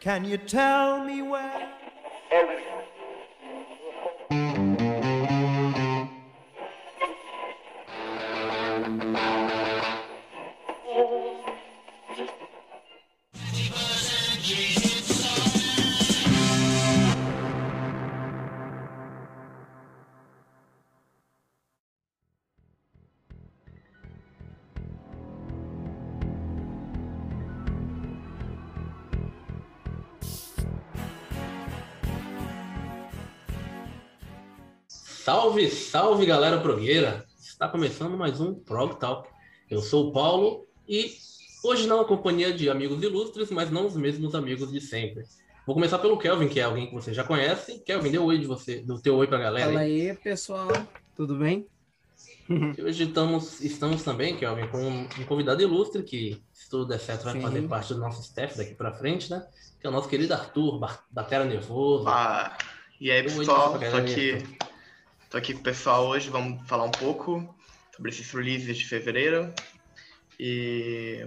Can you tell me where? Salve, salve galera progueira! Está começando mais um Prog Talk. Eu sou o Paulo e hoje não a companhia de amigos ilustres, mas não os mesmos amigos de sempre. Vou começar pelo Kelvin, que é alguém que você já conhece. Kelvin, dê um oi de você, do teu oi pra galera. Fala aí, pessoal. Tudo bem? E hoje estamos, estamos também, Kelvin, com um convidado ilustre que, se tudo der certo, vai Sim. fazer parte do nosso staff daqui pra frente, né? Que é o nosso querido Arthur, Terra Nervoso. Ah, e aí, Oi, pessoal, tô galera aqui, tô aqui com o pessoal hoje, vamos falar um pouco sobre esses releases de fevereiro. E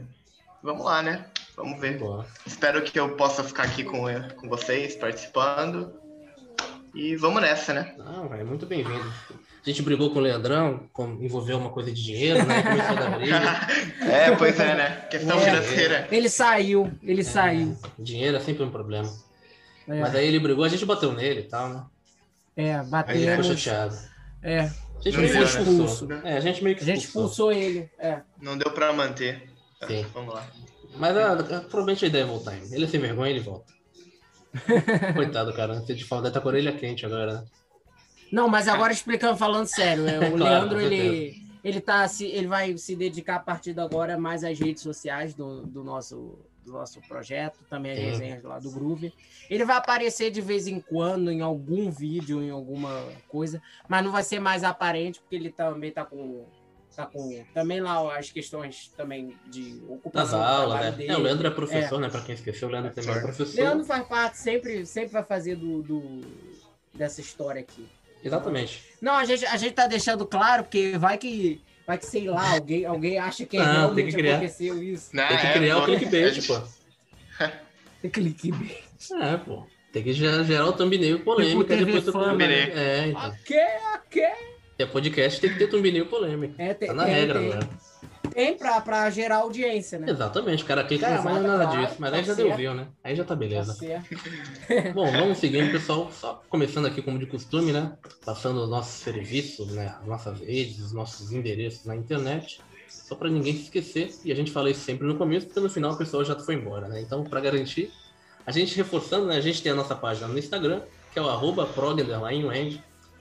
vamos lá, né? Vamos ver. Boa. Espero que eu possa ficar aqui com, com vocês, participando. E vamos nessa, né? Não, é muito bem-vindo. A gente brigou com o Leandrão, com- envolveu uma coisa de dinheiro, né? Começou a dar briga. é, pois é, né? Questão É. financeira. Ele saiu, ele saiu. Dinheiro é sempre um problema. É, Mas aí ele brigou, a gente bateu nele e tal, né? É Aí ele ficou batemos. chateado. É, A gente Não meio que deu, né? expulsou. Expulso. É, a gente meio que a gente expulsou. expulsou ele. É. Não deu pra manter. Tá, Sim. Vamos lá. Mas ah, provavelmente a ideia é voltar. hein? Ele é sem vergonha, ele volta. Coitado, cara. Você de falar, deve estar com a orelha quente agora, né? Não, mas agora explicando, falando sério, é, o Claro, Leandro, ele, ele, tá, se, ele vai se dedicar a partir de agora mais às redes sociais do, do, nosso, do nosso projeto, também as resenhas lá do Groove. Ele vai aparecer de vez em quando em algum vídeo, em alguma coisa, mas não vai ser mais aparente, porque ele também tá com. Tá com também lá as questões também de Das ocupação do aulas, né? dele. É, o Leandro é professor, né? Pra quem esqueceu, o Leandro também é professor. Leandro faz parte, sempre, sempre vai fazer do, do- dessa história aqui. Exatamente. Não, a gente, a gente tá deixando claro, porque vai que, vai que sei lá, alguém, alguém acha que Não, tem realmente que criar. aconteceu isso. Né? Tem que É, criar o clickbait, pô. Tem clickbait. É, pô. Tem que gerar, gerar o thumbnail polêmica Tipo depois do Fama, né? É, então. Ok, ok. É podcast, tem que ter thumbnail polêmico. É, tem, Tá na tem, regra tem, agora. Tem pra, pra gerar audiência, né? Exatamente, o cara clica, ah, mas não é nada claro, disso. Mas aí tá já deu certo. view, né? Aí já tá Tá beleza. Bom, vamos seguindo, pessoal. Só começando aqui como de costume, né? Passando os nossos serviços, né? As nossas redes, os nossos endereços na internet. Só para ninguém se esquecer. E a gente fala isso sempre no começo, porque no final o pessoal já foi embora, né? Então, para garantir, a gente reforçando, né? A gente tem a nossa página no Instagram, que é o arroba.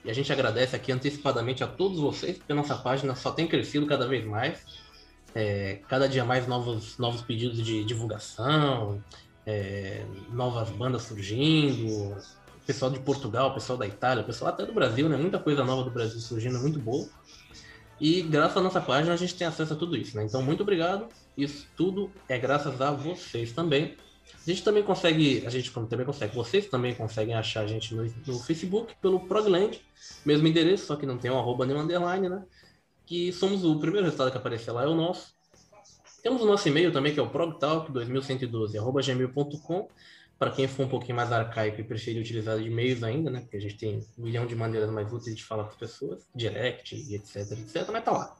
E a gente agradece aqui antecipadamente a todos vocês, porque a nossa página só tem crescido cada vez mais. É, cada dia mais novos, novos pedidos de divulgação, é, novas bandas surgindo, pessoal de Portugal, pessoal da Itália, pessoal até do Brasil, né? Muita coisa nova do Brasil surgindo, muito boa. E graças à nossa página a gente tem acesso a tudo isso, né? Então, muito obrigado. Isso tudo é graças a vocês também. A gente também consegue, a gente também consegue, vocês também conseguem achar a gente no, no Facebook pelo Progland, mesmo endereço, só que não tem um arroba nem um underline, né? Que somos o primeiro resultado que aparecer lá é o nosso. Temos o nosso e-mail também, que é o progtalk2112.gmail.com. Para quem for um pouquinho mais arcaico e preferir utilizar e-mails ainda, né? Porque a gente tem um milhão de maneiras mais úteis de falar com as pessoas, direct etc, etc. Mas tá lá.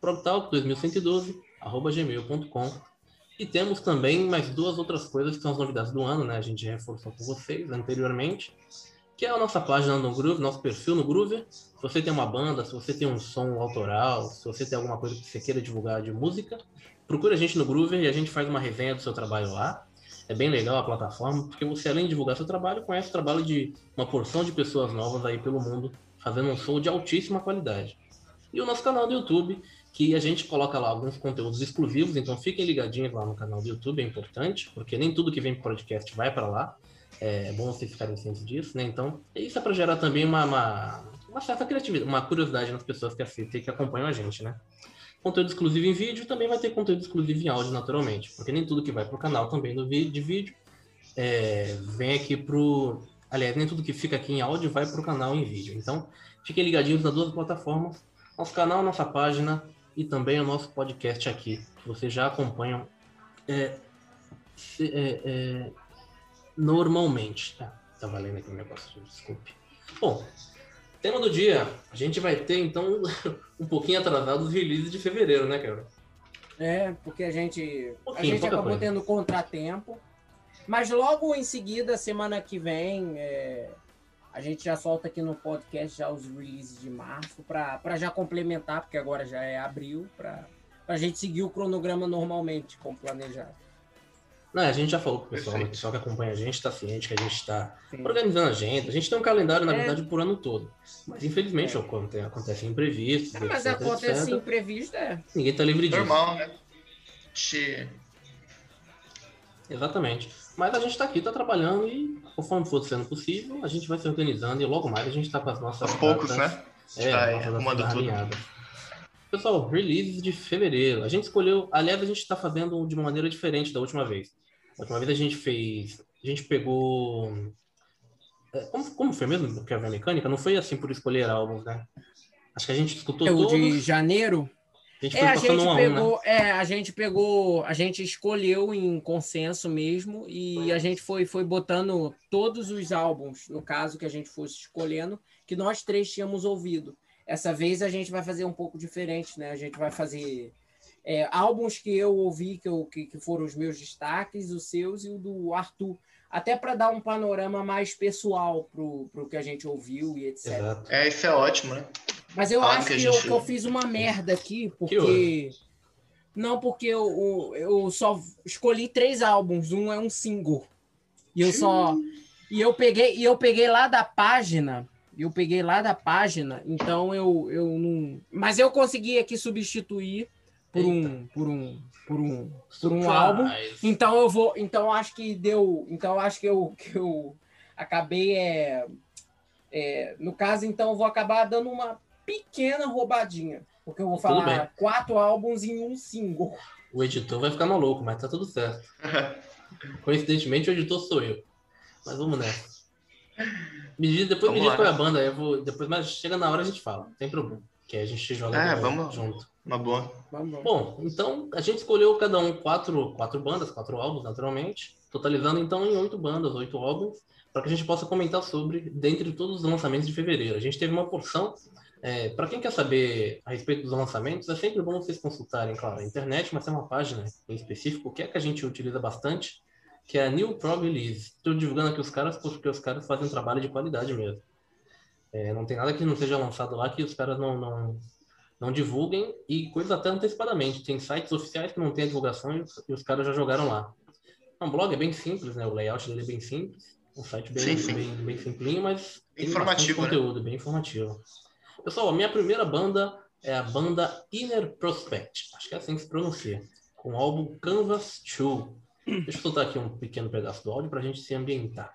progtalk2112.gmail.com. E temos também mais duas outras coisas que são as novidades do ano, né? A gente reforçou com vocês anteriormente. Que é a nossa página no Groove, nosso perfil no Groove. Se você tem uma banda, se você tem um som autoral, se você tem alguma coisa que você queira divulgar de música, procure a gente no Groover e a gente faz uma resenha do seu trabalho lá. É bem legal a plataforma, porque você, além de divulgar seu trabalho, conhece o trabalho de uma porção de pessoas novas aí pelo mundo, fazendo um som de altíssima qualidade. E o nosso canal do YouTube, que a gente coloca lá alguns conteúdos exclusivos, então fiquem ligadinhos lá no canal do YouTube, é importante, porque nem tudo que vem pro podcast vai para lá. É bom vocês ficarem cientes disso, né? Então, isso é para gerar também uma, uma, uma certa criatividade, uma curiosidade nas pessoas que assistem e que acompanham a gente, né? Conteúdo exclusivo em vídeo também vai ter conteúdo exclusivo em áudio, naturalmente, porque nem tudo que vai pro canal também do vi- de vídeo é, vem aqui pro. Aliás, nem tudo que fica aqui em áudio vai pro canal em vídeo. Então, fiquem ligadinhos nas duas plataformas, nosso canal, nossa página e também o nosso podcast aqui, que vocês já acompanham é, é, é, normalmente. Ah, tá valendo aqui o negócio, desculpe. Bom, tema do dia. A gente vai ter, então, um pouquinho atrasado os releases de fevereiro, né, cara? É, porque a gente, a Pouquinho, gente acabou coisa. tendo contratempo. Mas logo em seguida, semana que vem, é, a gente já solta aqui no podcast já os releases de março, para já complementar, porque agora já é abril, para a gente seguir o cronograma normalmente, como planejado. Não, a gente já falou pro pessoal, né? o pessoal que acompanha a gente está ciente que a gente está organizando a agenda. A gente tem um calendário, na É. verdade, por ano todo. Mas infelizmente É. aconte- acontecem imprevistos, É, mas etc, acontece etc. imprevisto, é. Ninguém tá livre disso. Normal, né? Te... Exatamente. Mas a gente está aqui, está trabalhando e conforme for sendo possível, a gente vai se organizando e logo mais a gente está com as nossas Aos poucos, né? É, nossas arrumando tudo. alinhadas. Pessoal, releases de fevereiro. A gente escolheu, aliás, a gente está fazendo de uma maneira diferente da última vez. A última vez a gente fez, a gente pegou é, como, como foi mesmo que a mecânica? Não foi assim por escolher álbuns, né? Acho que a gente escutou É o todos. de janeiro. A gente É, a gente um a um, né? pegou, é, a gente pegou, a gente escolheu em consenso mesmo e a gente foi, foi botando todos os álbuns, no caso que a gente fosse escolhendo, que nós três tínhamos ouvido. Essa vez a gente vai fazer um pouco diferente, né? A gente vai fazer é, álbuns que eu ouvi, que, eu, que, que foram os meus destaques, os seus e o do Arthur. Até para dar um panorama mais pessoal pro, pro que a gente ouviu e etc. Exato. É, isso é ótimo, né? Mas eu acho que eu, que eu fiz uma merda aqui, porque. Não, porque eu, eu, eu só escolhi três álbuns, um é um single. E eu só. E eu peguei, e eu peguei lá da página. Eu peguei lá da página, então eu, eu não. Mas eu consegui aqui substituir por um. Por um. Por um. Por um álbum. Então eu vou. Então eu acho que deu. Então eu acho que eu, que eu acabei. É, é, no caso, então, eu vou acabar dando uma pequena roubadinha. Porque eu vou falar quatro álbuns em um single. O editor vai ficar maluco, mas tá tudo certo. Coincidentemente, o editor sou eu. Mas vamos nessa. Me diz, depois me Vamos diz lá, qual é a né? banda, eu vou, depois, mas chega na hora a gente fala, não tem problema. Que aí a gente joga É, vamos. junto. Uma boa. Bom, então a gente escolheu cada um quatro, quatro bandas, quatro álbuns, naturalmente, totalizando então em oito bandas, oito álbuns, para que a gente possa comentar sobre, dentre todos os lançamentos de fevereiro. A gente teve uma porção. para quem quer saber a respeito dos lançamentos, é sempre bom vocês consultarem, claro, a internet, mas tem uma página em específico que é que a gente utiliza bastante, que é a New Prog Release. Estou divulgando aqui os caras porque os caras fazem um trabalho de qualidade mesmo. É, não tem nada que não seja lançado lá que os caras não, não, não divulguem e coisas até antecipadamente. Tem sites oficiais que não tem a divulgação e os, caras já jogaram lá. Um blog é bem simples, né? O layout dele é bem simples. Um site bem, Sim, sim. bem, bem simplinho, mas tem Informativo, né? conteúdo, bem informativo. Pessoal, a minha primeira banda é a banda Inner Prospect. Acho que é assim que se pronuncia. Com o álbum Canvas 2. Deixa eu soltar aqui um pequeno pedaço do áudio para a gente se ambientar.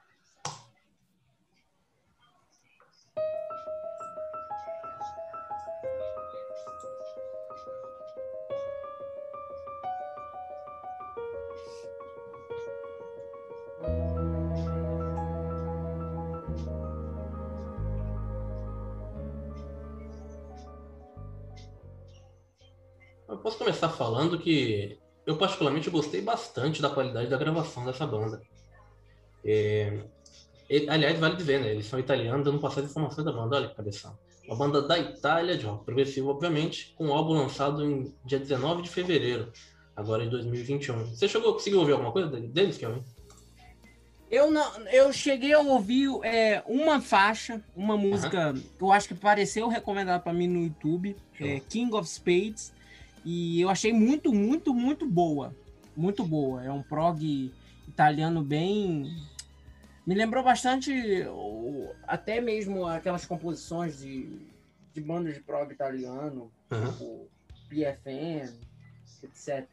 Começar falando que eu particularmente gostei bastante da qualidade da gravação dessa banda. É, aliás, vale dizer, né? Eles são italianos, dando passar as informações da banda. Olha que cabeção. Uma banda da Itália, de rock progressivo, obviamente, com um álbum lançado em dia 19 de fevereiro, agora em 2021. Você chegou, conseguiu ouvir alguma coisa dele- deles, Kelvin? Eu não, eu cheguei a ouvir é, uma faixa, uma música que eu acho que pareceu recomendada para mim no YouTube, é King of Spades, e eu achei muito, muito, muito boa, muito boa. É um prog italiano bem, me lembrou bastante até mesmo aquelas composições de, de bandas de prog italiano, Uhum. tipo PFN, etc.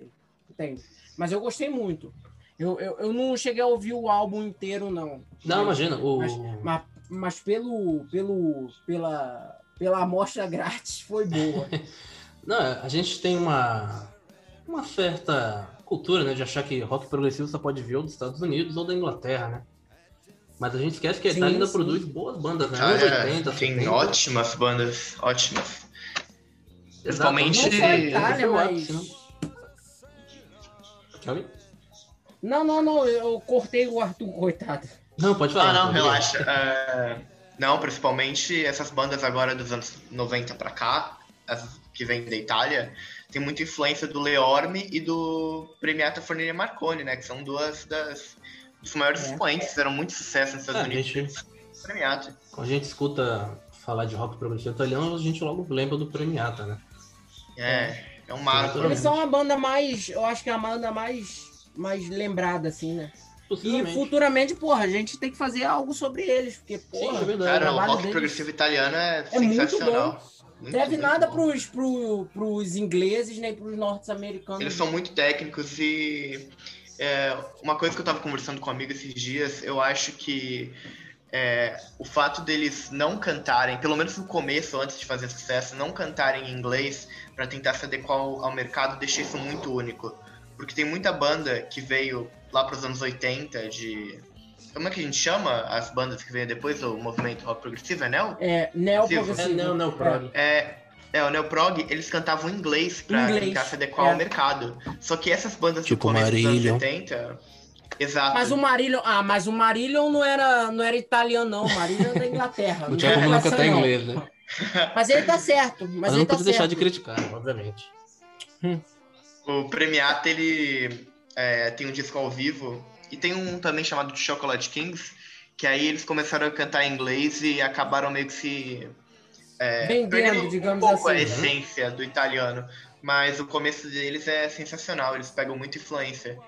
Entende? Mas eu gostei muito. Eu, eu, eu não cheguei a ouvir o álbum inteiro, não. Não, Mas- imagina. O... Mas, mas, mas pelo, pelo, pela, pela amostra grátis foi boa. Não, a gente tem uma, uma certa cultura, né, de achar que rock progressivo só pode vir ou dos Estados Unidos ou da Inglaterra, né? Mas a gente esquece que a Sim, Itália ainda sim. produz boas bandas, né? Ah, Anos é, 80, tem 70. ótimas bandas, ótimas. Principalmente- Não só Itália, mas. né? Não, não, não, eu cortei o Arthur, coitado. Não, pode falar. Ah, não, Arthur, relaxa. É, Não, principalmente essas bandas agora dos anos 90 pra cá, as que vêm da Itália, tem muita influência do Leorme e do Premiata Fornini Marconi, né? Que são duas das dos maiores É. expoentes, fizeram muito sucesso nos Estados É, a Unidos. gente- Premiata. Quando a gente escuta falar de rock progressivo italiano, a gente logo lembra do Premiata, né? É, é um marco. Eles são a banda mais, eu acho que é a banda mais, mais lembrada, assim, né? E futuramente, porra, a gente tem que fazer algo sobre eles, porque, Sim, porra, é verdade. Cara, o rock deles progressivo italiano é, é muito sensacional. Muito, deve nada bom. pros, pro, pros ingleses nem pros norte-americanos. Eles são muito técnicos e é, uma coisa que eu tava conversando com um amigo esses dias, eu acho que é, o fato deles não cantarem, pelo menos no começo, antes de fazer sucesso, não cantarem em inglês para tentar se adequar ao, ao mercado, deixa isso muito único. Porque tem muita banda que veio lá pros anos 80 de. Como é que a gente chama as bandas que veio depois do movimento rock progressivo? É Neo? É, neo Sim, É, progressivo. não, não, prog. É, é, o Neoprog, eles cantavam em inglês pra Inglês, tentar se adequar é. ao mercado. Só que essas bandas Tipo do começo dos Marillion. anos 70... Exato. Mas o Marillion, ah, mas o Marillion não era, não era italiano, não. O Marillion é da Inglaterra. Não tinha como não cantar inglês, né? Mas ele tá certo. Mas, Mas ele não tá pode deixar certo. de criticar, obviamente. O Premiata, ele é, tem um disco ao vivo e tem um também chamado Chocolate Kings, que aí eles começaram a cantar em inglês e acabaram meio que se... É, Vendendo, digamos um pouco assim. a essência do italiano. Mas o começo deles é sensacional, eles pegam muita influência.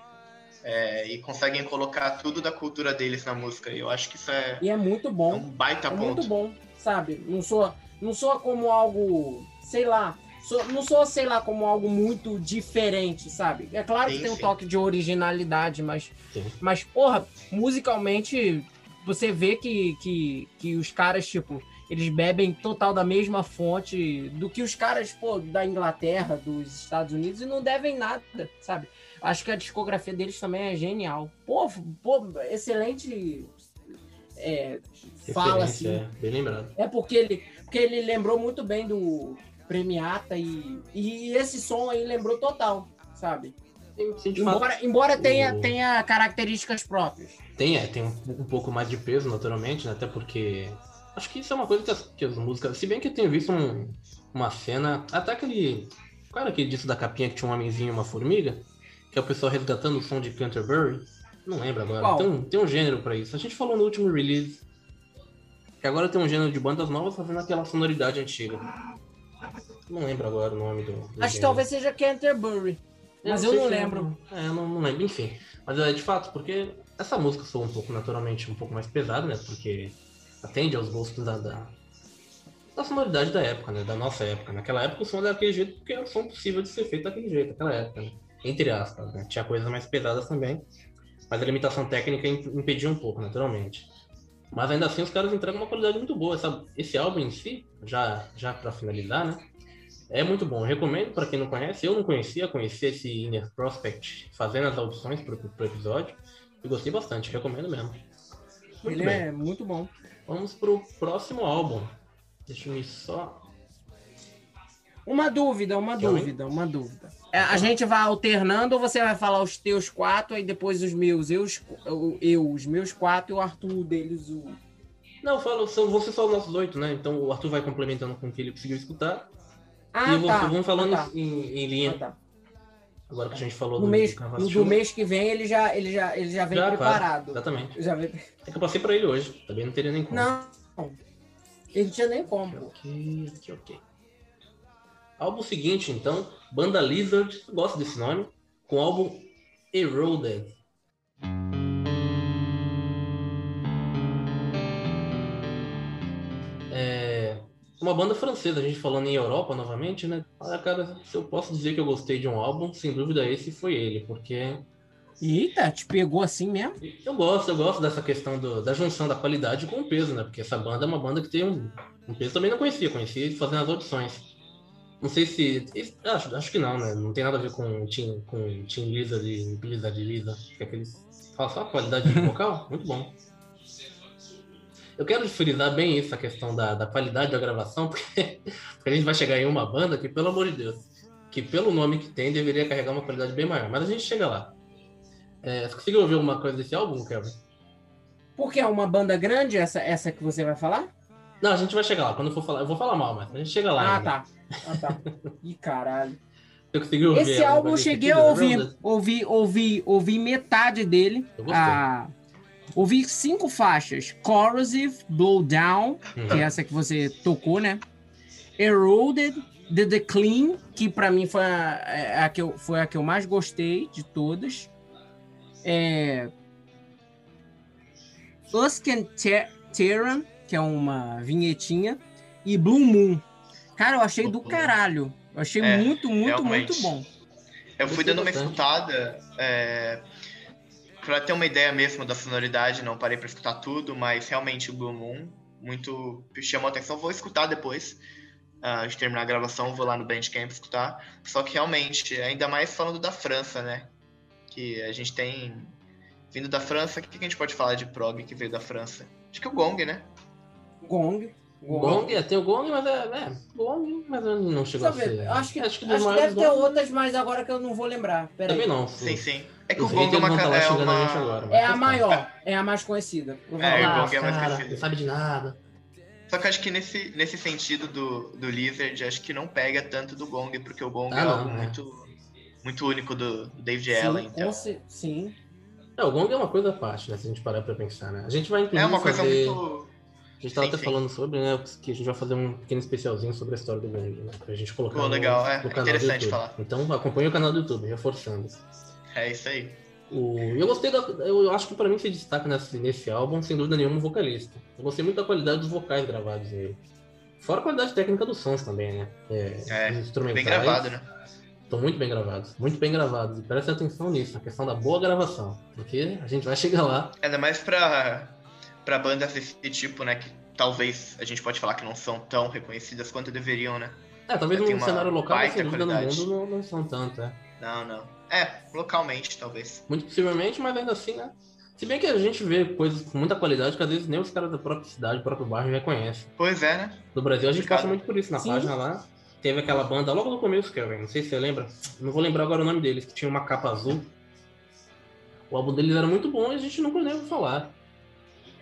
é, e conseguem colocar tudo da cultura deles na música. E eu acho que isso é, E é muito é bom. um baita É ponto. muito bom, sabe? Não soa, não soa como algo, sei lá, so- não soa, sei lá, como algo muito diferente, sabe? É claro que Sim, tem um sim. toque de originalidade, mas, Sim. mas porra, musicalmente, você vê que, que, que os caras, tipo, eles bebem total da mesma fonte do que os caras, pô, da Inglaterra, dos Estados Unidos, e não devem nada, sabe? Acho que a discografia deles também é genial. Pô, pô excelente é, fala, assim. É, bem lembrado. É porque ele, porque ele lembrou muito bem do Premiata e, e esse som aí lembrou total, sabe? Embora, embora tenha, o- tenha características próprias. Tem, é, tem um, um pouco mais de peso, naturalmente, né? Até porque. Acho que isso é uma coisa que as, que as músicas. Se bem que eu tenho visto um- uma cena. Até aquele. Qual era aquele disco da capinha que tinha um homenzinho e uma formiga? Que é o pessoal resgatando o som de Canterbury? Não lembro agora. Qual? Tem um, tem um gênero pra isso. A gente falou no último release. Que agora tem um gênero de bandas novas fazendo aquela sonoridade antiga. Não lembro agora o nome do. do Acho que talvez seja Canterbury. Mas eu sei não se lembro. É, eu não, não lembro, enfim. Mas é de fato, porque essa música soa um pouco, naturalmente, um pouco mais pesada, né? Porque atende aos gostos da, da, da sonoridade da época, né? Da nossa época. Naquela época o som era daquele jeito porque era o som possível de ser feito daquele jeito, naquela época, né? Entre aspas, né? Tinha coisas mais pesadas também. Mas a limitação técnica imp- impedia um pouco, naturalmente. Mas ainda assim os caras entregam uma qualidade muito boa. Essa, esse álbum em si, já, já para finalizar, né? É muito bom. Recomendo para quem não conhece. Eu não conhecia, conheci esse Inner Prospect fazendo as audições pro, pro episódio. E gostei bastante, recomendo mesmo. Muito Ele bem. é muito bom. Vamos pro próximo álbum. Deixa eu só. Uma dúvida, uma dúvida, uma dúvida. É, a gente vai alternando ou você vai falar os teus quatro e depois os meus? Eu, os- eu, os meus quatro e o Arthur deles, o. Não, falo, são, ser só os nossos oito, né? Então o Arthur vai complementando com o que ele conseguiu escutar. Ah, e tá. vamos falando ah, tá. em, em linha. Ah, tá. Agora que a gente falou No, do, mês, do do mês que vem ele já, ele já, ele já vem Já, claro, preparado. Exatamente. Já vem... É que eu passei pra ele hoje. Também não teria nem como. Não, ele não tinha nem como. Ok, ok, ok. Álbum seguinte, então, Banda Lizard, gosto desse nome, com o álbum Eroded. Uma banda francesa, a gente falando em Europa novamente, né? Olha, cara, se eu posso dizer que eu gostei de um álbum, sem dúvida esse foi ele, porque Eita, te pegou assim mesmo? eu gosto, eu gosto dessa questão do- da junção da qualidade com o peso, né? Porque essa banda é uma banda que tem um, um peso também não conhecia, conhecia fazendo as audições. Não sei se. Acho, acho que não, né? Não tem nada a ver com Team, com team Lizard e Blizzard Lisa. Que é aqueles. Fala só a qualidade de vocal? Muito bom. Eu quero frisar bem isso, a questão da, da qualidade da gravação, porque, porque a gente vai chegar em uma banda que, pelo amor de Deus, que pelo nome que tem, deveria carregar uma qualidade bem maior. Mas a gente chega lá. É, você conseguiu ouvir alguma coisa desse álbum, Kevin? Porque é uma banda grande, essa, essa que você vai falar? Não, a gente vai chegar lá. Quando eu for falar, eu vou falar mal, mas a gente chega lá. Ah, ainda. tá. Ah, tá. Ih, caralho. Você conseguiu ouvir Esse álbum eu cheguei a ouvir. Ouvi, ouvi, ouvi metade dele. Eu gostei. Ah, ouvi cinco faixas. Corrosive, Blow Down, Uhum. que é essa que você tocou, né? Eroded, The Decline, que pra mim foi a, é a que eu, foi a que eu mais gostei de todas. É... Husk and Ter- Terran, que é uma vinhetinha. E Blue Moon. Cara, eu achei do caralho. Eu achei É, muito, muito, realmente. muito bom. Eu fui dando uma escutada é, pra ter uma ideia mesmo da sonoridade, não parei pra escutar tudo, mas realmente o Blue Moon muito chamou a atenção. Vou escutar depois ah, de terminar a gravação, vou lá no Bandcamp escutar. Só que realmente, ainda mais falando da França, né? Que a gente tem vindo da França. O que que a gente pode falar de prog que veio da França? Acho que é o Gong, né? Gong. Gong, é, tem o Gong, mas é, é Gong, mas não chegou Sabe, a ser. acho que, acho acho que que, dos maiores deve ter Gong- outras, mas agora que eu não vou lembrar. Pera aí. Também não. Sim, sim. É que o Gong é haters uma. tá É, a uma... É a maior, é a mais conhecida. É, o Ah, Gong é mais cara, conhecido. não sabe de nada. Só que eu acho que nesse, nesse sentido do, do Lizard, acho que não pega tanto do Gong, porque o Gong Ah, é não, algo é. muito, muito único do David sim, Allen. Então. sim. É, o Gong é uma coisa à parte, né? Se a gente parar pra pensar, né? A gente vai inclusive É uma coisa fazer... muito. A gente tava Sim, até sim. falando sobre, né? Que a gente vai fazer um pequeno especialzinho sobre a história do Gong, né? Pra gente colocar Pô, no, legal, é, no é canal do interessante falar. Então acompanha o canal do YouTube, reforçando. É isso aí. O... Eu gostei da. Eu acho que pra mim se destaca nesse, nesse álbum, sem dúvida nenhuma, o vocalista. Eu gostei muito da qualidade dos vocais gravados nele. Fora a qualidade técnica dos sons também, né? É, É, Bem gravado, né? Estão muito bem gravados. Muito bem gravados. E presta atenção nisso, na questão da boa gravação. Porque a gente vai chegar lá. Ainda mais pra, pra bandas desse tipo, né? Que talvez a gente pode falar que não são tão reconhecidas quanto deveriam, né? É, talvez Tem no cenário local, mas sem dúvida no mundo não, não são tanto, é. Não, não. É, localmente, talvez. Muito possivelmente, mas ainda assim, né? Se bem que a gente vê coisas com muita qualidade que às vezes nem os caras da própria cidade, do próprio bairro reconhecem. Pois é, né? No Brasil a gente Complicado. passa muito por isso. Na Sim. página lá, teve aquela banda logo no começo, Kevin, não sei se você lembra. Não vou lembrar agora o nome deles, que tinha uma capa azul. O álbum deles era muito bom e a gente nunca nem ouviu falar.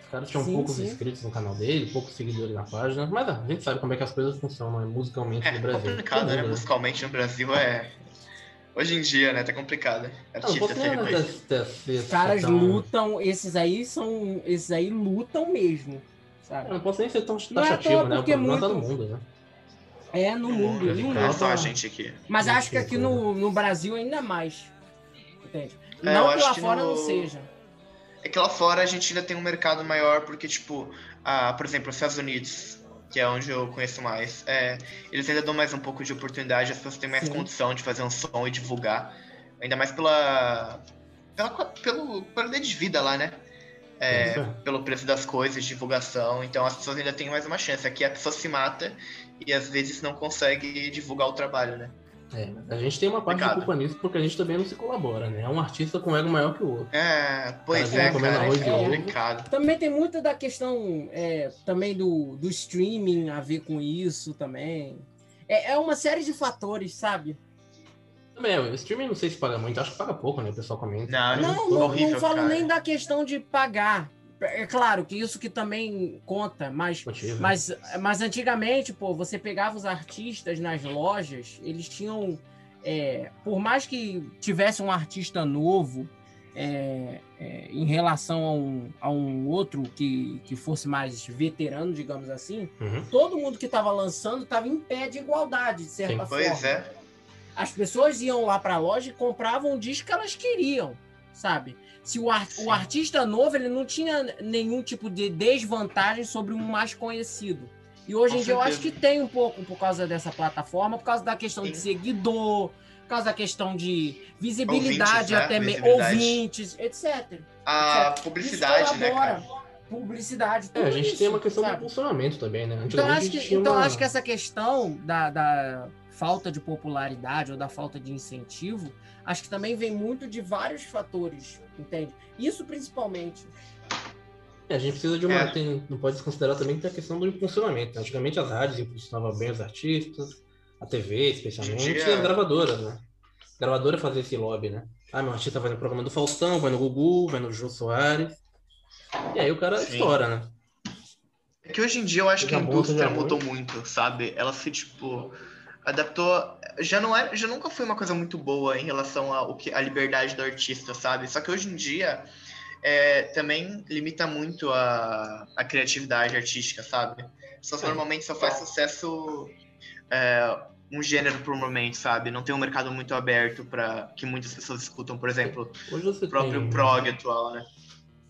Os caras tinham Sim, poucos sim. inscritos no canal dele, poucos seguidores na página, mas ah, a gente sabe como é que as coisas funcionam né, musicalmente É no Brasil. complicado, Todo né? mundo, Musicalmente no Brasil é. Hoje em dia, né? Tá complicado. Artista ter- Os caras tão- lutam, esses aí são. Esses aí lutam mesmo. Eu Sabe? não posso nem ser tão Não é taxativo, né? O porque problema tá no muito- mundo, né? É no mundo. mundo, no? Não é mundo. só a gente aqui. Mas Muito acho que aqui no, no Brasil ainda mais. Entende? É, não que lá que fora no- não seja. É que lá fora a gente ainda tem um mercado maior, porque, tipo, ah, por exemplo, os Estados Unidos, que é onde eu conheço mais, é, eles ainda dão mais um pouco de oportunidade, as pessoas têm mais Sim. condição de fazer um som e divulgar. Ainda mais pela. pela pelo qualidade de vida lá, né? É, pelo preço das coisas, divulgação. Então as pessoas ainda têm mais uma chance. Aqui a pessoa se mata e às vezes não consegue divulgar o trabalho, né? É, a gente tem uma parte de Complicado. culpa nisso porque a gente também não se colabora, né? É um artista com ego maior que o outro. É, pois Cara, é, cara. arroz É ovo. complicado. Também tem muita da questão é, também do, do streaming a ver com isso também. É, é uma série de fatores, sabe? Também, o streaming não sei se paga muito, acho que paga pouco, né? O pessoal comenta. Não, Não, não, horrível, não falo cara. nem da questão de pagar. É claro que isso que também conta, mas Motivo. Mas, mas antigamente, pô, você pegava os artistas nas lojas, eles tinham. é, por mais que tivesse um artista novo é, é, em relação a um, a um outro que, que fosse mais veterano, digamos assim, Uhum. todo mundo que estava lançando estava em pé de igualdade, de certa Sim. forma. Pois é. As pessoas iam lá para a loja e compravam o disco que elas queriam, sabe? Se o, ar- Sim. o artista novo ele não tinha nenhum tipo de desvantagem sobre um mais conhecido. E hoje Com em dia eu acho certeza. que tem um pouco por causa dessa plataforma, por causa da questão de Sim. seguidor, por causa da questão de visibilidade, Ouvintes, né? até Visibilidade. ouvintes, etc. A Isso publicidade, né, cara? Publicidade, É, a gente isso, tem uma questão sabe? de funcionamento também, né? Então acho que, então uma- acho que essa questão da, da falta de popularidade ou da falta de incentivo, acho que também vem muito de vários fatores, entende? Isso principalmente. É, a gente precisa de uma. É. tem- não pode desconsiderar também que tem a questão do impulsionamento. né? Antigamente as rádios impulsionavam bem os artistas, a TV especialmente, dia- e as gravadoras, né? gravadora fazer esse lobby, né? Ah, meu artista vai no programa do Faustão, vai no Gugu, vai no Jô Soares. E aí o cara Sim. estoura, né? É que hoje em dia eu acho que a indústria mudou muito, sabe? Ela se, tipo, adaptou. Já não é, já nunca foi uma coisa muito boa em relação ao que a liberdade do artista, sabe? Só que hoje em dia é, também limita muito a, a criatividade artística, sabe? É. normalmente só faz sucesso é, um gênero por momento, sabe? Não tem um mercado muito aberto para que muitas pessoas escutam, por exemplo, Hoje você o próprio tem, prog atual, né?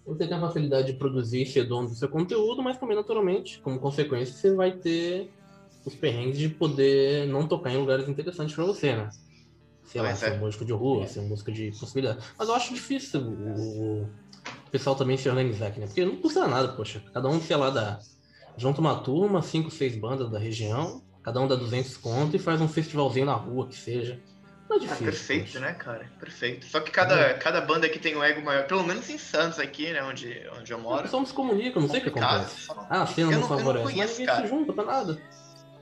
você tem a facilidade de produzir e ser dono do seu conteúdo, mas também, naturalmente, como consequência, você vai ter os perrengues de poder não tocar em lugares interessantes pra você, né? Sei lá, Pois ser é. um músico de rua, ser um músico de possibilidade. Mas eu acho difícil o, o pessoal também se organizar aqui, né? Porque não custa nada, poxa. Cada um, sei lá, dá, junta uma turma, cinco, seis bandas da região, cada um dá 200 conto e faz um festivalzinho na rua, que seja. Não é Ah, difícil. perfeito, poxa. né, cara? Perfeito. Só que cada, cada banda aqui tem um ego maior, pelo menos em Santos aqui, né, onde, onde eu moro. não se comunica, não sei o que acontece. Ah, a cena não, não- eu não favorece, mas conheço, ninguém cara. se junta pra nada.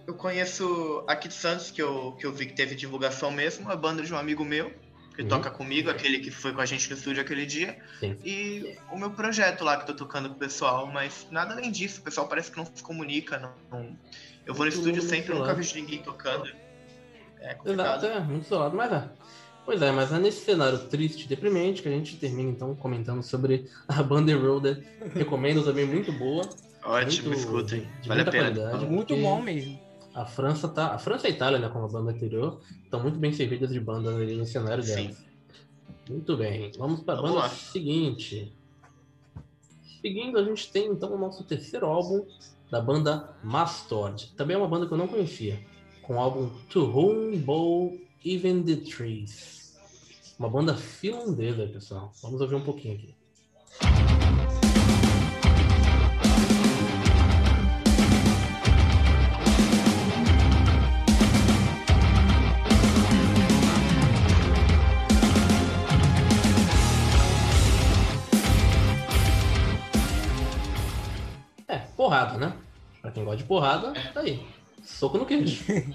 Eu conheço aqui de Santos, que eu, que eu vi que teve divulgação mesmo, a banda de um amigo meu, que Uhum. toca comigo, aquele que foi com a gente no estúdio aquele dia, Sim. e o meu projeto lá que eu tô tocando com o pessoal, mas nada além disso, o pessoal parece que não se comunica, não, não- Eu vou no estúdio sempre, eu no nunca vejo ninguém tocando. É Exato, é, muito isolado, mas é. Pois é, mas é nesse cenário triste e deprimente que a gente termina então comentando sobre a banda Eroded. Recomendo também, muito boa. Ótimo, muito, escutem. de Vale a pena. qualidade. Muito porque bom mesmo. A França tá. A França e a Itália, né, como a banda anterior, estão muito bem servidas de bandas ali no cenário Sim. delas. Muito bem. Vamos para a banda lá. seguinte. Seguindo, a gente tem então o nosso terceiro álbum da banda Mastod. Também é uma banda que eu não conhecia. Com o álbum To Whom Bow Even the Trees. Uma banda finlandesa, pessoal. Vamos ouvir um pouquinho aqui. Porrada, né? Pra quem gosta de porrada, tá aí. Soco no queijo.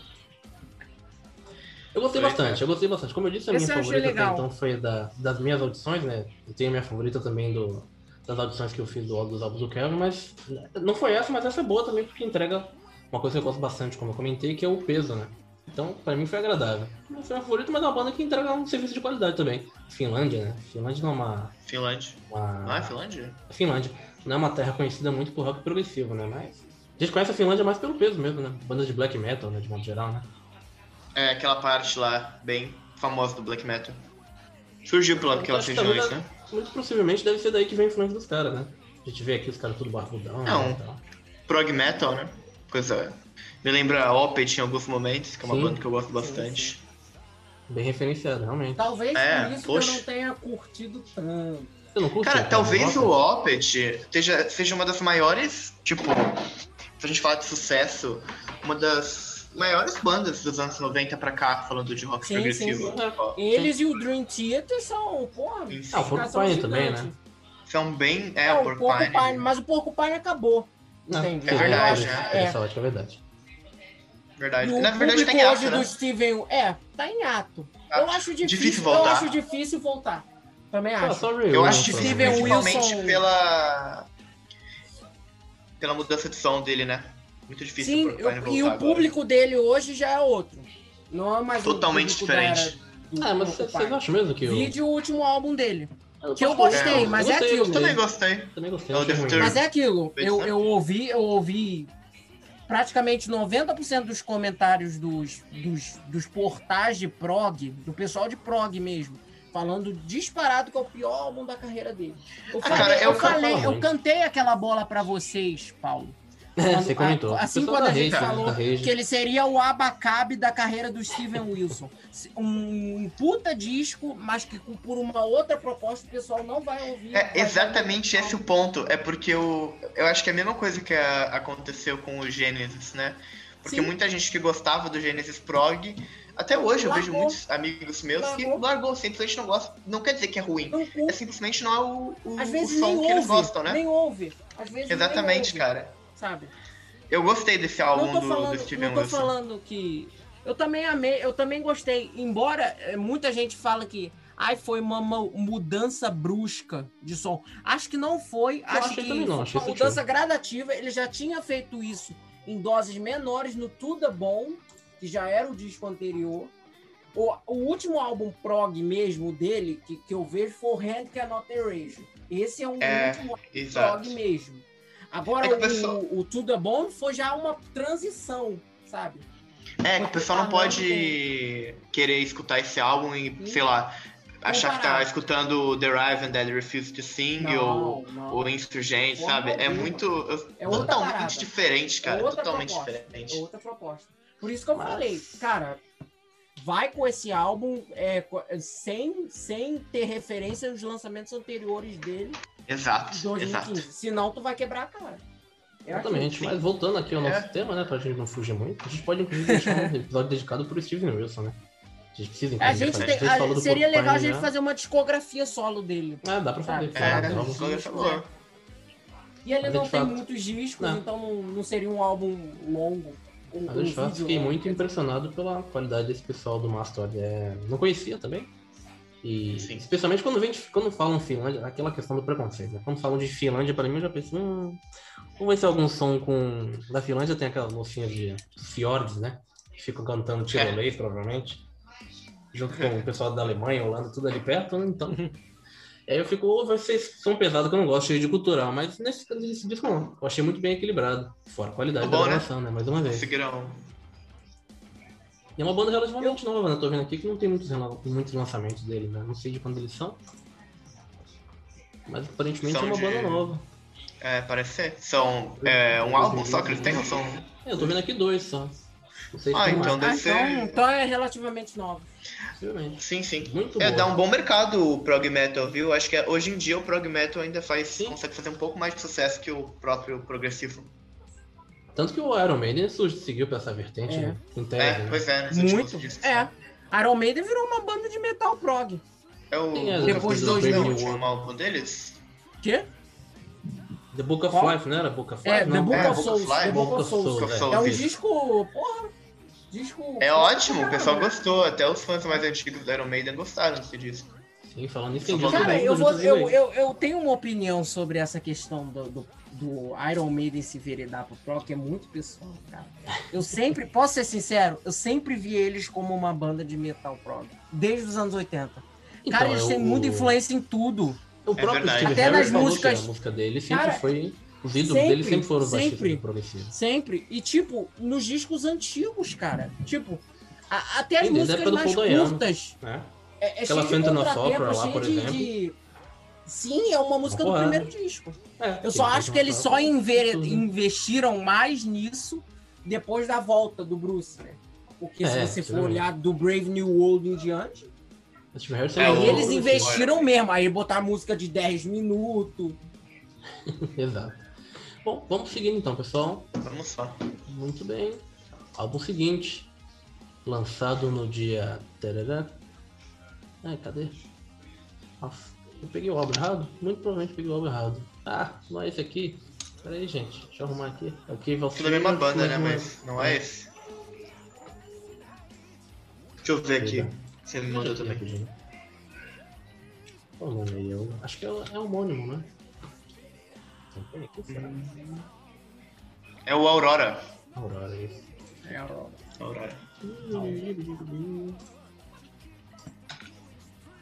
Eu gostei bastante, eu gostei bastante. Como eu disse, a minha Esse favorita até então foi da, das minhas audições, né? Eu tenho a minha favorita também do, das audições que eu fiz do, dos álbuns do Kevin, mas não foi essa, mas essa é boa também, porque entrega uma coisa que eu gosto bastante, como eu comentei, que é o peso, né? Então, pra mim foi agradável. Não foi a favorita, mas é uma banda que entrega um serviço de qualidade também. Finlândia, né? Finlândia não é uma. Finlândia. uma... Ah, é Finlândia? Finlândia. Não é uma terra conhecida muito por rock progressivo, né? Mas. A gente conhece a Finlândia mais pelo peso mesmo, né? Bandas de black metal, né? De modo geral, né? É aquela parte lá, bem famosa do black metal. Surgiu pela, aquelas regiões, né? Muito possivelmente deve ser daí que vem a influência dos caras, né? A gente vê aqui os caras tudo barbudão. Não. Né. Prog metal, né? Coisa. Me lembra a Opeth em alguns momentos, que é uma Sim. banda que eu gosto bastante. Bem referenciado, realmente. Talvez É, por isso poxa. que eu não tenha curtido tanto. Você não curte? Cara, o talvez o Opeth seja, seja uma das maiores, tipo, se a gente falar de sucesso, uma das maiores bandas dos anos 90 pra cá, falando de rock Sim, progressivo. sim, sim. Eles e o Dream Theater são, porra, Sim. Ah, o Porcupine também, né? São bem. É, É, o o Porcupine, Porcupine. mas o Porcupine acabou. Não, Entende? É Eu verdade, acho- né? é. Essa ótica é verdade. Verdade. E Na verdade, público tem ato, hoje né? do Steven. É, tá em ato. Ah, Eu acho difícil, difícil Eu voltar. acho difícil voltar. Também Ah, acho. só Eu reunião, acho difícil, principalmente Wilson- pela. pela mudança de som dele, né? Muito difícil Sim, o Porcupine eu- e o agora. público dele hoje já é outro. Não é mais Totalmente diferente. do Ah, mas vocês acham mesmo que o. Vide o último álbum dele. Eu que eu gostei, eu mas é gostei, aquilo. gostei. Também gostei. Também gostei. É. Mas é aquilo. Eu, né? eu ouvi, eu ouvi praticamente 90% dos comentários dos, dos, dos portais de prog, do pessoal de prog mesmo, falando disparado que é o pior álbum da carreira dele. Eu falei, cara, eu, eu falei, eu cantei aquela bola pra vocês, Paulo. É, Quando- você comentou. a- Assim quando a gente né? falou que ele seria o abacabe da carreira do Steven Wilson. Um puta disco, mas que por uma outra proposta o pessoal não vai ouvir. É Vai exatamente esse o ponto. É porque eu, eu acho que é a mesma coisa que a- aconteceu com o Genesis, né? Porque Sim. muita gente que gostava do Genesis Prog, até hoje eu vejo Largou. muitos amigos meus que Largou. largou, simplesmente não gosta. Não quer dizer que é ruim. Não É simplesmente não é o, o, Às o vezes som nem que eles ouve, gostam, né? nem ouve. Às vezes Exatamente, nem ouve, cara. Sabe? Eu gostei desse álbum Não tô do, falando, do Steven não tô Wilson. falando que Eu também amei, eu também gostei. Embora eh, muita gente fala que ai, foi uma mu- mudança brusca de som. Acho que não foi. acho achei que também não, achei uma mudança gradativa. Ele já tinha feito isso em doses menores no Tudo é Bom, que já era o disco anterior. O, o último álbum prog mesmo dele, que, que eu vejo, foi o Hand Cannot Erase. Esse é um É, último Exato. prog mesmo. Agora, É o pessoal- o, o Tudo é Bom foi já uma transição, sabe? É, que o pessoal não pode querer escutar esse álbum e, sei lá, achar que tá escutando Derive and Dead Refuse to Sing ou, não. ou Insurgente, sabe? É muito. É totalmente parada. diferente, cara. É totalmente proposta. diferente. É outra proposta. Por isso que eu Mas- falei, cara, vai com esse álbum é, sem, sem ter referência aos lançamentos anteriores dele de Exato, 2015. exato. Senão tu vai quebrar a cara. É Exatamente, mas voltando aqui ao nosso É. tema, né, pra gente não fugir muito, a gente pode inclusive deixar um episódio dedicado pro Steven Wilson, né? A gente precisa A inclusive gente fazer. tem, gente falou a- seria legal a gente já. fazer uma discografia solo dele. É, dá pra fazer. É, por favor. E ele Mas, não de tem fato, muitos discos, não. então não seria um álbum longo. Um, Mas eu um fiquei muito impressionado pela qualidade desse pessoal do Mastodon. É, não conhecia também. E Sim. especialmente quando, vem, quando falam Finlândia, aquela questão do preconceito. Né? Quando falam de Finlândia, pra mim eu já penso, hum, ou vai ser algum som com. Da Finlândia tem aquelas mocinhas de fiordes, né? Que ficam cantando tirolês, provavelmente. Junto com o pessoal da Alemanha, Holanda, tudo ali perto? Então. Aí eu fico, ou vai ser som pesado que eu não gosto, cheio de cultural, mas nesse, nesse disco não. Eu achei muito bem equilibrado. Fora a qualidade Tá da bom, né? gravação, né? Mais uma vez. Conseguiram. E é uma banda relativamente nova, né? Tô vendo aqui que não tem muitos, muitos lançamentos dele, né? Não sei de quando eles são. Mas aparentemente São é uma de- banda nova. É, parece ser. São é, um álbum só que eles têm ou são. É, eu tô vendo aqui dois só. Sei se Ah, então mais, deve Ah, ser. então, então é relativamente novo. Sim, sim. Muito É, boa. dá um bom mercado o prog metal, viu? Acho que é- hoje em dia o prog metal ainda faz, Sim. consegue fazer um pouco mais de sucesso que o próprio progressivo. Tanto que o Iron Maiden seguiu pra essa vertente, É. né? Em É, né? pois é, Muito. discos. É. Iron Maiden virou uma banda de metal prog. É o Book Depois de dois Souls, né, o mil. último álbum deles. Quê? The Book of Qual? Life, não era? Book of É, Life? The não? Book É, of Book Souls. of Life, The Book Book of Souls. É. É um disco, porra, disco... É ótimo, o pessoal gostou, até os fãs mais antigos do Iron Maiden gostaram desse disco. Sim, falando disco Cara, eu, do vou, eu, eu, eu tenho uma opinião sobre essa questão do, do, do Iron Maiden se veredar pro prog, que é muito pessoal, cara. Eu sempre, posso ser sincero, eu sempre vi eles como uma banda de metal prog, desde os anos 80. Cara, Então, eles é têm o- muita influência em tudo. O próprio verdade. Steve Até nas falou músicas- que a música dele sempre Cara, foi... Os ídolos sempre, dele sempre foram sempre. do progressivo. Sempre. E, tipo, nos discos antigos, cara. Tipo, a- até as a músicas mais Paul Dayano. curtas. Né? É, é Aquela lá, por de, exemplo. de- Sim, é uma música do porrada. primeiro disco. É, Eu só acho que eles só inver- investiram mais nisso depois da volta do Bruce, né? Porque se É, você for olhar do Brave New World em diante, É, é aí eles investiram mesmo. Aí botar música de 10 minutos. Exato. Bom, vamos seguindo então, pessoal. Vamos só. Muito bem. Álbum seguinte. Lançado no dia. Tarará. Ai, cadê? Nossa, eu peguei o álbum errado? Muito provavelmente peguei o álbum errado. Ah, não é esse aqui. Pera aí, gente. Deixa eu arrumar aqui. É o que vai Tudo a mesma banda, né? Mas não é esse. Deixa eu ver aqui. Se ele mandou também. Qual o nome aí? Eu acho que é, é homônimo, né? É o Aurora. Aurora, isso. É, ó. Aurora.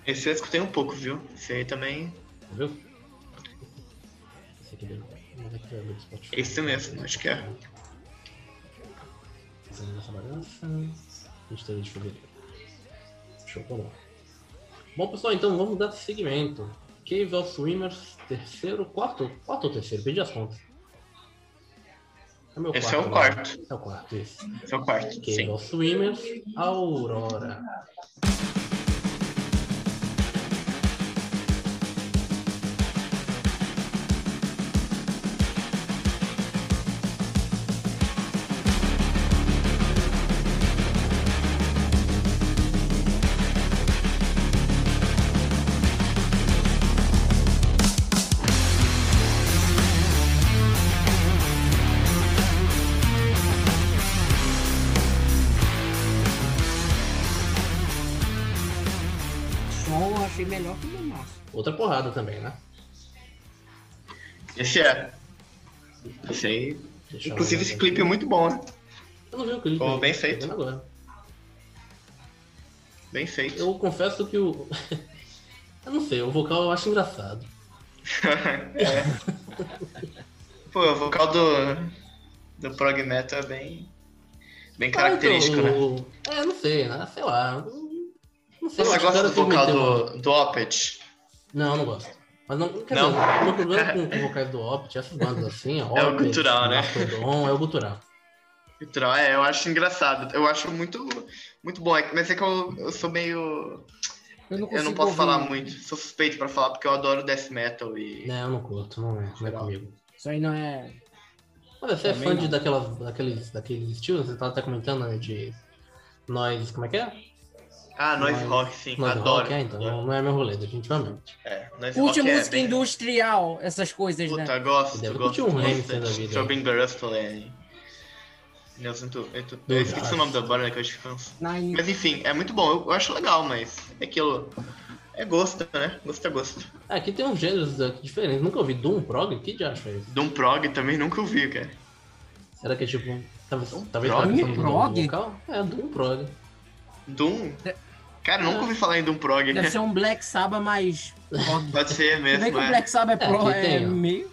Esse eu escutei um pouco, viu? Esse aí também. Viu? Esse aqui. Vamos o Spotify. Esse mesmo, acho que é. Fazendo essa bagaça. 23 de fevereiro. Show de bola. Bom, pessoal, então vamos dar seguimento. Cave of Swimmers, terceiro, quarto? Quarto ou terceiro? Perdi as contas. É Esse é o né? quarto. É o quarto, esse. Esse é o quarto. Cave Sim. of Swimmers, Aurora. Outra porrada também, né? Esse é. Esse aí. Deixa Inclusive, esse clipe é muito bom, né? Eu não vi o clipe. Bem feito. agora. Bem feito. Eu confesso que o. eu não sei, o vocal eu acho engraçado. é. Pô, o vocal do, do prog metal é bem, bem característico, Ah, né? então, o- É, não sei, né? Sei lá. Não sei, Você gosta do vocal do, do Opeth? Não, não gosto. Mas não, quer Não? dizer, o meu problema com, com vocais do Opet, essas bandas assim, É o gutural, né? Mastodon, é o gutural. Gutural, É, eu acho engraçado. Eu acho muito, muito bom. É- Mas é que eu, eu sou meio. Eu não, Eu não consigo posso ouvir. falar muito. Sou suspeito pra falar porque eu adoro death metal e. Não, eu não curto, não é, não é comigo. Isso aí não é. Mas você é Também fã não. de daquelas, daqueles, daqueles estilos? Você tava até comentando, né, de nós, como é que é? Ah, noise Noise- rock, sim. Nós adoro. rock, é, então, não, não é meu rolê, definitivamente. É, noise Curte rock é música bem- industrial, essas coisas, né? Puta, gosto, Deve gosto. um Rammstein da vida. Robin Garustelen. Eu, sinto, eu, tô- eu esqueci o nome da banda que eu acho que Mas enfim, é muito bom. Eu, eu acho legal, mas é aquilo. É gosto, né? Gosto é gosto. É, aqui tem uns gêneros diferentes. Nunca ouvi Doom Prog? Que diacho é isso? Doom Prog também nunca ouvi, cara. Será que é tipo. Talvez, talvez Prog? tá Prog? É, Doom Prog. Doom? É. Cara, eu nunca ouvi falar em Doom Prog. Deve ser um Black Sabbath mais. Pode ser Se bem mesmo, que o é. Black Sabbath é, É, pro, é meio.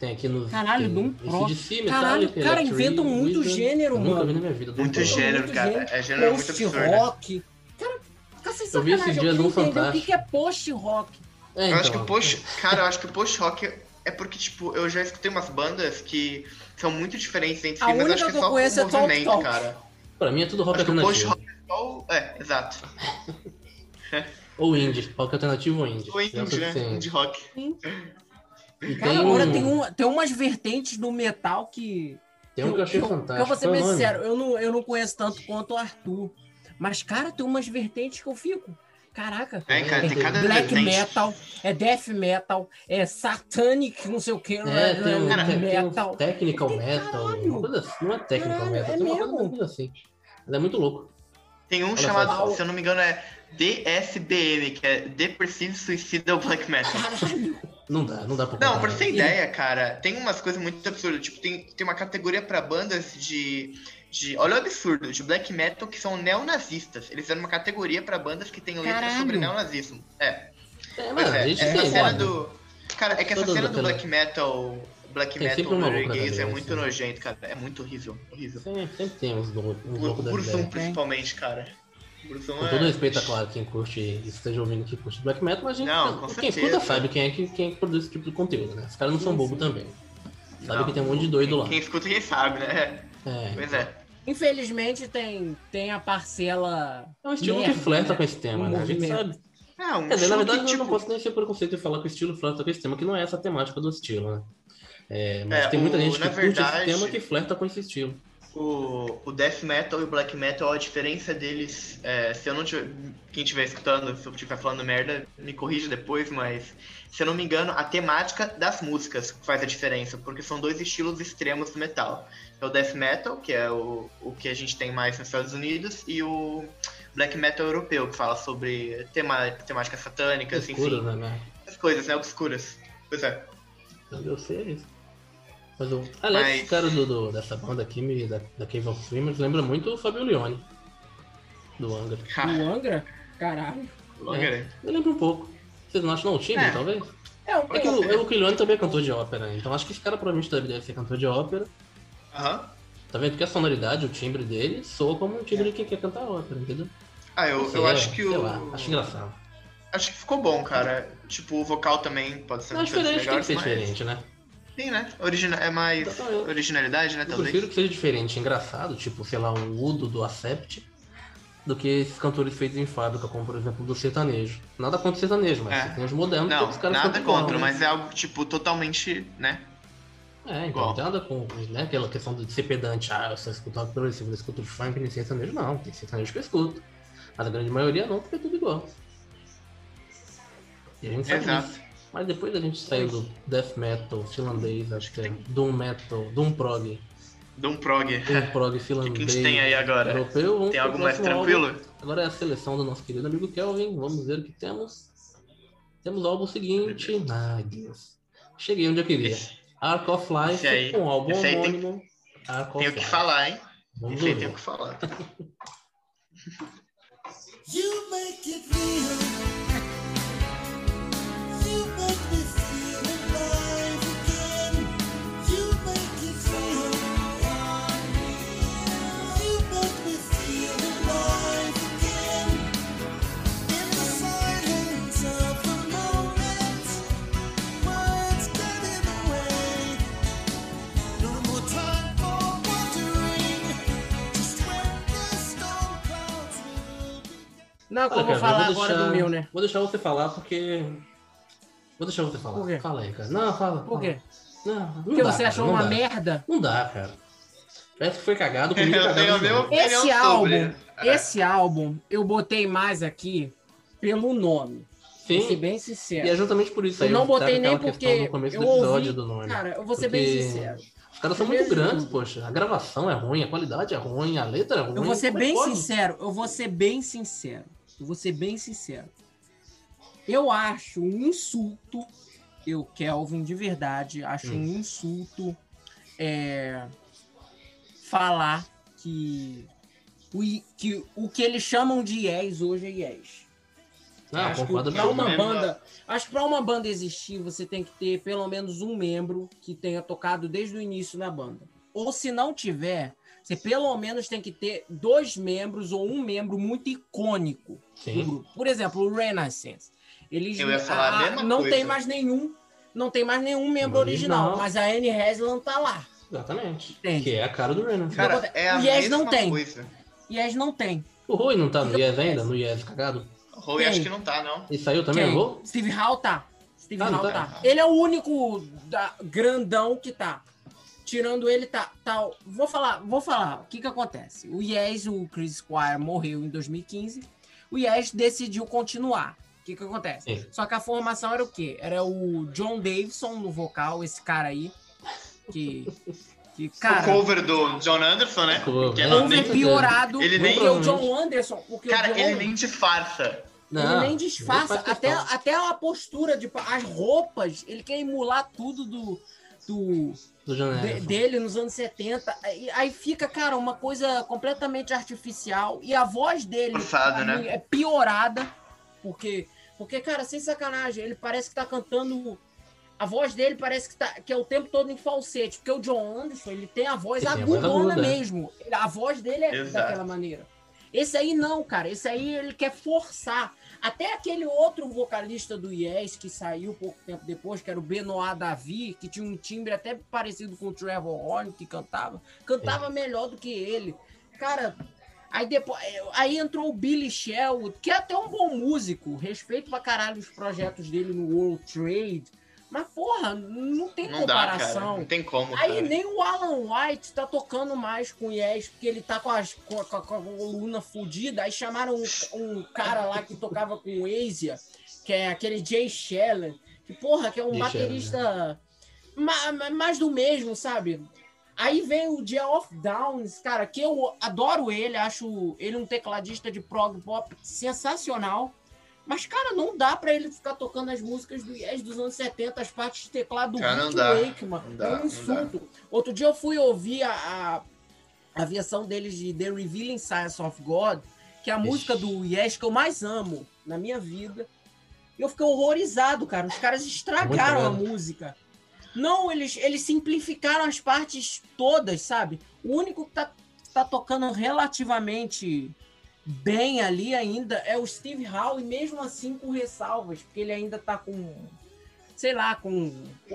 Tem aqui nos. Caralho, tem Doom Prog. AC/DC, Caralho, Metallica, cara, inventam muito Wizard. gênero, mano. vi na minha vida. Muito Prog. gênero. Muito cara, é gênero muito Post absurdo, né? rock. Cara, fica sem Eu vi Eu num queria entender o que Fantástico. que é post rock. É, Eu acho que então, o post. Cara, eu acho que o post rock é porque, tipo, eu já escutei umas bandas que são muito diferentes entre si, A mas única acho que que é eu só conheço é o Talk movimento, Talk. cara. Pra mim é tudo rock alternativo. Rock é. É, exato. Ou indie. Rock alternativo ou indie. O indie, né? tem. Indie rock. E Cara, tem agora um, tem, um, tem umas vertentes do metal que. Tem um que eu achei fantástico. Eu vou ser é bem sincero, eu não, eu não conheço tanto quanto o Arthur. Mas, cara, tem umas vertentes que eu fico. Caraca. É, cara, tem cada Black vertente. metal, é death metal, é satanic, não sei o que, É, tem um, é, tem, tem um metal. technical Tem metal, caralho. uma coisa assim, não é technical Caralho, metal, é tem uma mesmo? coisa, uma coisa assim. Mas é muito louco. Tem um Olha chamado, só. se eu não me engano, é DSBM, que é Depressive Suicidal Black Metal. Não dá, não dá pra Não, pra você ter ideia, cara, tem umas coisas muito absurdas. Tipo, tem, tem uma categoria pra bandas de, de. Olha o absurdo, de black metal que são neonazistas. Eles fizeram uma categoria pra bandas que têm letras sobre neonazismo. É. É, mano, é, a gente essa tem, cena do. Cara, é que essa cena do black metal. Black Tem metal um norueguês é muito né? nojento, cara. É muito horrível. Horrível. Sempre, sempre tem uns, loucos- uns O, loucos o da Burzum, ideia. principalmente, cara. Burzum Com é. todo respeito, é claro, quem curte, esteja ouvindo que curte black metal, mas a gente, Não, com quem certeza. escuta sabe quem é que, quem é que produz esse tipo de conteúdo, né? Os caras não são Sim, bobos sim. também. Sabe Não. que tem um monte de doido lá. Quem escuta, quem sabe, né? É, Pois é. Infelizmente tem, tem a parcela. é um estilo merda, que flerta né? com esse tema, Um né? A gente sabe. É, um Quer dizer, na verdade, que, eu tipo, não posso nem ser preconceito e falar que o estilo flerta com esse tema, que não é essa a temática do estilo, né? É, mas É, tem muita o- gente que curte verdade- esse tema que flerta com esse estilo. O, o death metal e o black metal, a diferença deles, é, se eu não tiver, quem estiver escutando, se eu estiver falando merda, me corrija depois, mas se eu não me engano, a temática das músicas faz a diferença, porque são dois estilos extremos do metal. É o death metal, que é o, o que a gente tem mais nos Estados Unidos, e o black metal europeu, que fala sobre tema, temáticas satânicas, Escuro, enfim, né? né? as coisas, né, obscuras. Pois é. Eu sei é isso. Mas o. Aliás, Mas- esse cara do, do- dessa banda aqui, me- da, da Cave of Swimmers, lembra muito o Fabio Leone. Do Angra. O Angra? Caralho. Longer, né? Eu lembro um pouco. Vocês não acham não? O timbre, É. talvez? É um É que o, é, o Leone também é cantor de ópera? Então acho que esse cara provavelmente deve, ser cantor de ópera. Aham. Tá vendo? Porque a sonoridade, o timbre dele, soa como um timbre de quem quer cantar ópera, entendeu? Ah, eu, sei, eu é, acho que sei o. lá, acho engraçado. Acho que ficou bom, cara. Tipo, o vocal também pode ser Não, é diferente, tem que ser mas- diferente, né? Sim, né? Origina... É mais Então, eu- originalidade, né? Eu Talvez. prefiro que seja diferente, engraçado, tipo, sei lá, um Udo do Acept, do que esses cantores feitos em fábrica, como por exemplo do sertanejo. Nada contra o sertanejo, mas É. sertanejo moderno, Não, os caras nada igual, contra, né? mas é algo, tipo, totalmente, né? É, então tem nada com né, aquela questão de ser pedante, ah, eu só escuto rock progressivo, eu escuto funk nem sertanejo, não, tem sertanejo que eu escuto. Mas a grande maioria não, porque é tudo igual. E a gente sabe Exato. disso. Mas depois da gente sair do death metal finlandês, até doom metal, doom prog, Doom prog. doom prog O que, finlandês, que a gente tem aí agora? europeu, Tem algo mais tranquilo? álbum. Agora é a seleção do nosso querido amigo Kelvin, vamos ver o que temos. temos o álbum seguinte. Ai, Deus. Cheguei onde eu queria. Arc of Life, aí- com o álbum homônimo. Arc of tem o que falar, hein? Vamos Esse aí tem o que falar. You make it real. Não, Olha, como cara, eu falar agora deixar- do meu, né? Vou deixar você falar porque. Vou deixar você falar. Por quê? Fala aí, cara. Não, fala. Por quê? Não, não Porque dá, você cara, achou não uma dá. merda? Não dá, cara. Parece que foi cagado comigo. Esse sobre. álbum, esse álbum, eu botei mais aqui pelo nome. Vou ser Sim. bem E sincero. é justamente por isso Eu aí. não eu trago botei nem porque no começo eu do episódio ouvi- do nome. Cara, eu vou ser bem Porque sincero. Os caras são muito grandes, poxa. A gravação é ruim, a qualidade é ruim, a letra é ruim. Eu vou ser Como é bem pode? sincero, eu vou ser bem sincero. Eu vou ser bem sincero. Eu acho um insulto, eu, Kelvin, de verdade, acho Hum. um insulto é, falar que o, que o que eles chamam de yes hoje é acho que concordo pra uma absolutamente. banda, acho que para uma banda existir, você tem que ter pelo menos um membro que tenha tocado desde o início na banda. Ou se não tiver, você pelo menos tem que ter dois membros ou um membro muito icônico do Sim. grupo. Por exemplo, o Renaissance. Eles Eu ia falar a mesma não coisa. tem mais nenhum, não tem mais nenhum membro Original. original, mas a Anne Haslam tá lá. Exatamente. Entende? Que é a cara do Renan. Cara, é a o Yes não mesma tem. coisa. Eles não tem. O Rui não tá no Yes acontece? ainda? No Yes cagado? O Rui Tem. acho que não tá, não. E saiu também, Quem? o Rui? Steve Hall tá. Steve Ah, não Hall tá? tá. Ele é o único da- grandão que tá. Tirando ele, tá, tá. Vou falar, vou falar. O que que acontece? O Yes, o Chris Squire, morreu em 2015. O Yes decidiu continuar. O que que acontece? Sim. Só que a formação era o quê? Era o John Davidson no vocal, esse cara aí. Que. que o cara. cover do John Anderson, né? Cover, Que é. não- piorado. Ele nem- o John Anderson. Porque o Cara, John, ele nem disfarça. ele nem disfarça, nem faz até, até a postura, de, as roupas, ele quer emular tudo do, do, de- dele nos anos 70. Aí, aí fica, cara, uma coisa completamente artificial. E a voz dele pra né? é piorada, porque, porque, cara, sem sacanagem, ele parece que tá cantando. A voz dele parece que, tá, que é o tempo todo em falsete, porque o John Anderson, ele tem a voz Ele tem a voz agudona aguda, é. mesmo. A voz dele é Exato. daquela maneira. Esse aí não, cara. Esse aí ele quer forçar. Até aquele outro vocalista do Yes que saiu pouco tempo depois, que era o Benoit Davi, que tinha um timbre até parecido com o Trevor Horn, que cantava, cantava melhor do que ele. Cara, aí depois. Aí entrou o Billy Sherwood, que é até um bom músico. Respeito pra caralho os projetos dele no World Trade. Mas, porra, não tem Não dá, cara. comparação. Não tem como, Aí cara. nem o Alan White tá tocando mais com o Yes, porque ele tá com, as, com, a, com a coluna fudida. Aí chamaram um, um cara lá que tocava com o Asia, que é aquele Jay Sheller, que porra, que é um Jay baterista ma- ma- mais do mesmo, sabe? Aí vem o Geoff Downs, cara, que eu adoro ele, acho ele um tecladista de prog pop sensacional. Mas, cara, não dá pra ele ficar tocando as músicas do Yes dos anos 70, as partes de teclado do Cara, dá. Wakeman. Não dá, é um insulto. Outro dia eu fui ouvir a, a, a versão deles de The Revealing Science of God, que é a Ixi. música do Yes que eu mais amo na minha vida. E eu fiquei horrorizado, cara. Os caras estragaram a Muito música. Não, eles, eles simplificaram as partes todas, sabe? O único que tá, tá tocando relativamente bem ali ainda é o Steve Howe, e mesmo assim com ressalvas, porque ele ainda tá com. Sei lá, com.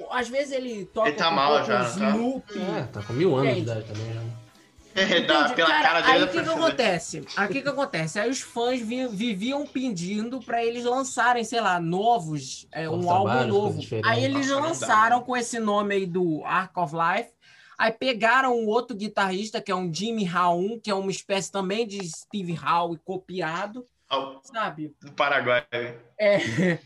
Às vezes ele toca Ele tá com mal um já, não tá? É, tá com mil anos de idade também já. Dá, Entendi. pela Cara, cara dele aí dá o que, que acontece? Aí o que, acontece? Aí os fãs vi- viviam pedindo pra eles lançarem, sei lá, novos, é, um álbum novo. Aí eles dá, lançaram né? com esse nome aí do Arc of Life. Aí pegaram um outro guitarrista, que é um Jimmy Raum, que é uma espécie também de Steve Howe copiado, Ao- sabe? Do Paraguai. É,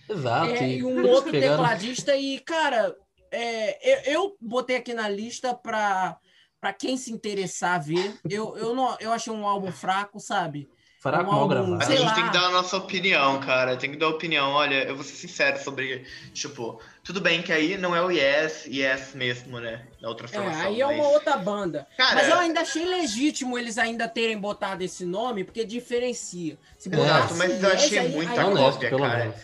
Exato. é, e um eles outro pegaram- tecladista. E, cara, é, eu, eu botei aqui na lista pra, pra quem se interessar ver. Eu, eu, não, eu achei um álbum fraco, sabe? Fraco, um gravado. A sei gente lá. tem que dar a nossa opinião, cara. Tem que dar opinião. Olha, eu vou ser sincero sobre. Tipo, tudo bem que aí não é o Yes, Yes mesmo, né? Da outra É, formação. aí é mas- uma outra banda. Cara, Mas eu ainda achei legítimo eles ainda terem botado esse nome, porque diferencia. Se Exato, mas eu Yes, achei aí- muita aí- É honesto, cópia, cara. menos.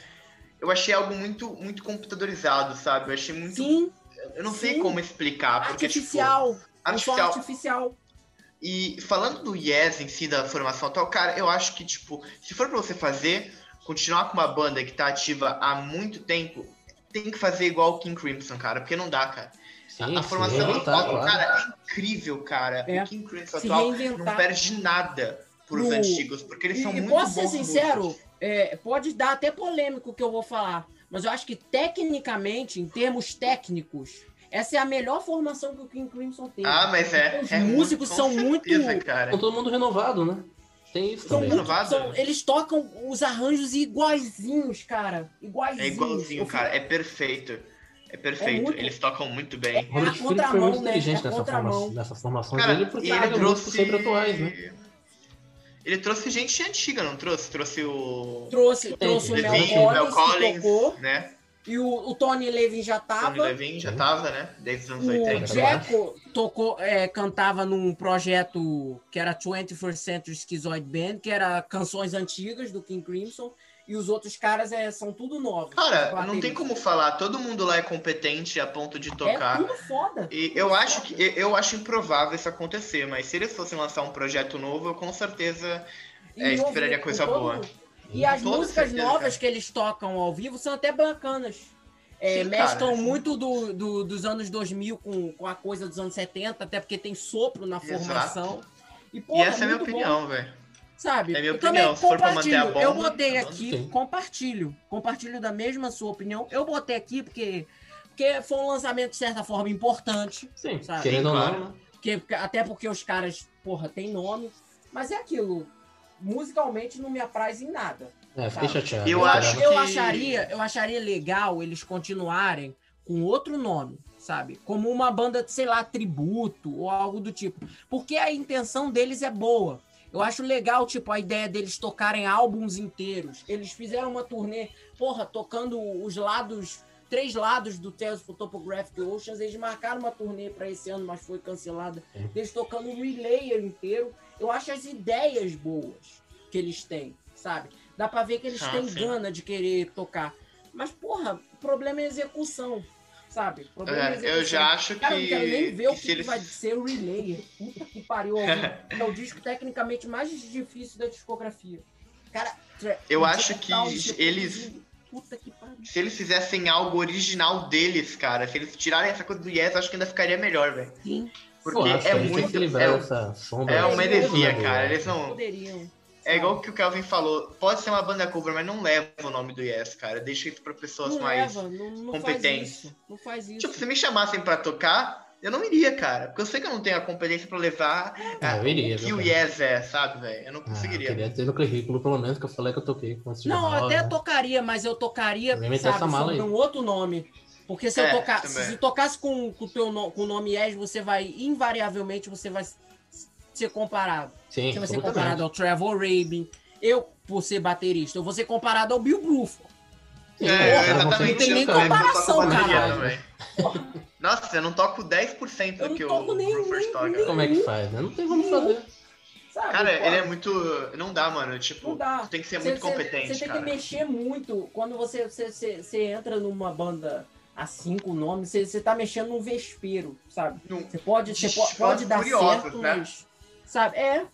eu achei algo muito, muito computadorizado, sabe? Eu achei muito. Sim, eu não sei sim. como explicar, porque, artificial. tipo. Artificial. artificial. E falando do Yes em si, da formação atual, cara, eu acho que, tipo, se for pra você fazer, continuar com uma banda que tá ativa há muito tempo, tem que fazer igual o King Crimson, cara, porque não dá, cara. Sim, a formação sim, atual, tá, claro. cara, é incrível, cara. É. O King Crimson Se atual não perde nada pros No- antigos, porque eles E, são e muito posso ser bons sincero, é, pode dar até polêmico o que eu vou falar, mas eu acho que tecnicamente, em termos técnicos, essa é a melhor formação que o King Crimson tem. Ah, mas é. Os é músicos muito, são com muito- certeza, cara. Com todo mundo renovado, né? Tem isso São também. muito- renovado? são- eles tocam os arranjos iguaizinhos, cara. Iguaizinhos. É igualzinho, cara. É perfeito. É perfeito. muito- Eles tocam muito bem. O Robert É a Fripp foi muito né? inteligente É nessa, formação, nessa formação Cara, dele, porque ele músicos trouxe. sempre atuais, né? Ele trouxe gente antiga, não trouxe? Trouxe o. Trouxe, trouxe o Mel Collins, Mel que Collins, tocou, né? E o, o Tony Levin já Tony tava. Levine já tava, né? Desde os anos O 80. Jacko tocou, é, cantava num projeto que era 21st Century Schizoid Band, que era canções antigas do King Crimson, e os outros caras é, são tudo novos. Cara, Os não tem como falar. Todo mundo lá é competente a ponto de É tocar. tudo foda. E eu acho que eu- acho improvável isso acontecer, mas se eles fossem lançar um projeto novo, eu com certeza É, esperaria coisa todo- boa. E as Toda músicas certeza, novas cara. que eles tocam ao vivo são até bacanas. É, Sim, mesclam cara, muito do, do- dos anos 2000 com, com a coisa dos anos 70, até porque tem sopro na Exato. formação. E, E porra, essa é a minha opinião, velho. Sabe? É minha eu opinião. também Se for pra manter a compartilho. eu bomba, botei tá aqui, Sim. compartilho. Compartilho da mesma sua opinião. Eu botei aqui porque, porque foi um lançamento, de certa forma, importante. Sim, Sabe? querendo ou não, né? Porque, até porque os caras, porra, tem nome. Mas é aquilo. Musicalmente não me apraz em nada. É, fiquei Sabe? chateado. Eu Eu acho esperava- Eu que- acharia, eu acharia legal eles continuarem com outro nome, sabe? Como uma banda, sei lá, tributo ou algo do tipo. Porque a intenção deles é boa. Eu acho legal, tipo, a ideia deles tocarem álbuns inteiros. Eles fizeram uma turnê, porra, tocando os lados, três lados do Tales for Topographic Oceans. Eles marcaram uma turnê para esse ano, mas foi cancelada. Sim. Eles tocando um relayer inteiro. Eu acho as ideias boas que eles têm, sabe? Dá pra ver que eles Ah, têm sim. gana de querer tocar. Mas, porra, o problema é a execução, sabe? O problema é É, execução. eu já acho Cara, eu não quero nem que, ver o que que, que eles. vai ser o Relayer. Puta que pariu. É o disco tecnicamente mais difícil da discografia. Cara, Eu acho que eles- Puta que. Se eles fizessem algo original deles, cara, se eles tirarem essa coisa do Yes, acho que ainda ficaria melhor, velho. Sim, Porque é muito. É, essa sombra. é uma heresia, cara. Eles não. poderiam. É igual o que o Kelvin falou. Pode ser uma banda cover, mas não leva o nome do Yes, cara. Deixa isso pra pessoas Não mais. leva, não, não faz competentes. isso. Não faz isso. Tipo, se me chamassem pra tocar, eu não iria, cara. Porque eu sei que eu não tenho a competência pra levar Ah, ah, eu iria, o que o cara? Yes é, sabe, velho? Eu não Ah, conseguiria. queria ter no currículo, pelo menos, que eu falei que eu toquei com esse Não, jornal, até né? tocaria, mas eu tocaria, sabe, aí. um outro nome. Porque se É, eu tocar, também. se tocasse com, com, o teu no- com o nome Yes, você vai, invariavelmente, você vai ser comparado. Sim, Você vai ser comparado ao Trevor Rabin. Eu, por ser baterista, eu vou ser comparado ao Bill Bruford. É, cara, exatamente. Não tem nem eu eu comparação, também. Nossa, eu não toco 10% Eu do que toco o nem- Rufus nem- toca. nem- Como é que faz, né? Não tem como fazer. Sabe? Cara, Pô, ele é muito. Não dá, mano. Tipo, Não dá. tu tem que ser Cê- muito cê- competente, Você tem cara. que mexer muito. Quando você, você, você, você entra numa banda assim com o nome, você, você tá mexendo num vespeiro, sabe? Você pode, você pode, pode dar curiosos, certo, né? mas. Sabe? É.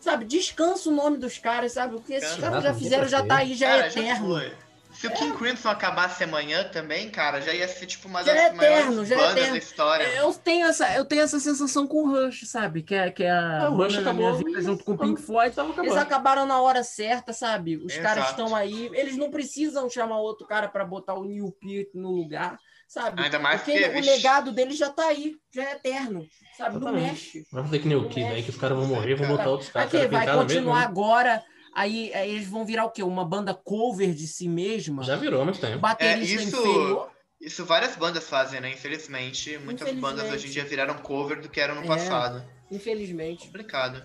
Sabe, descansa o nome dos caras, sabe? O que esses caras já fizeram já tá aí, já Cara, é eterno. foi. Se o King Crimson acabasse amanhã também, cara, já ia ser tipo uma Já das é maiores eterno, já é bandas eterno. da história. Eu tenho, essa, eu tenho essa sensação com o Rush, sabe? Que é, que é a Ah, o Rush banda da minha acabou vida junto com o Pink Floyd. Eles acabaram na hora certa, sabe? Os Exato. caras estão aí. Eles não precisam chamar outro cara pra botar o Neil Peart no lugar, sabe? Ainda mais Porque que. o legado dele já tá aí, já é eterno, sabe? Não Exatamente. mexe. Vai fazer que nem o Kid, aí que os caras vão morrer, vão botar outros caras. Aqui, cara, vai continuar mesmo, agora. Aí, aí eles vão virar o quê? Uma banda cover de si mesma? Já virou há muito tempo. Baterista É, isso- inferior? Isso várias bandas fazem, né? Infelizmente. Muitas Infelizmente. bandas hoje em dia viraram cover do que era no É. passado. Infelizmente. Complicado.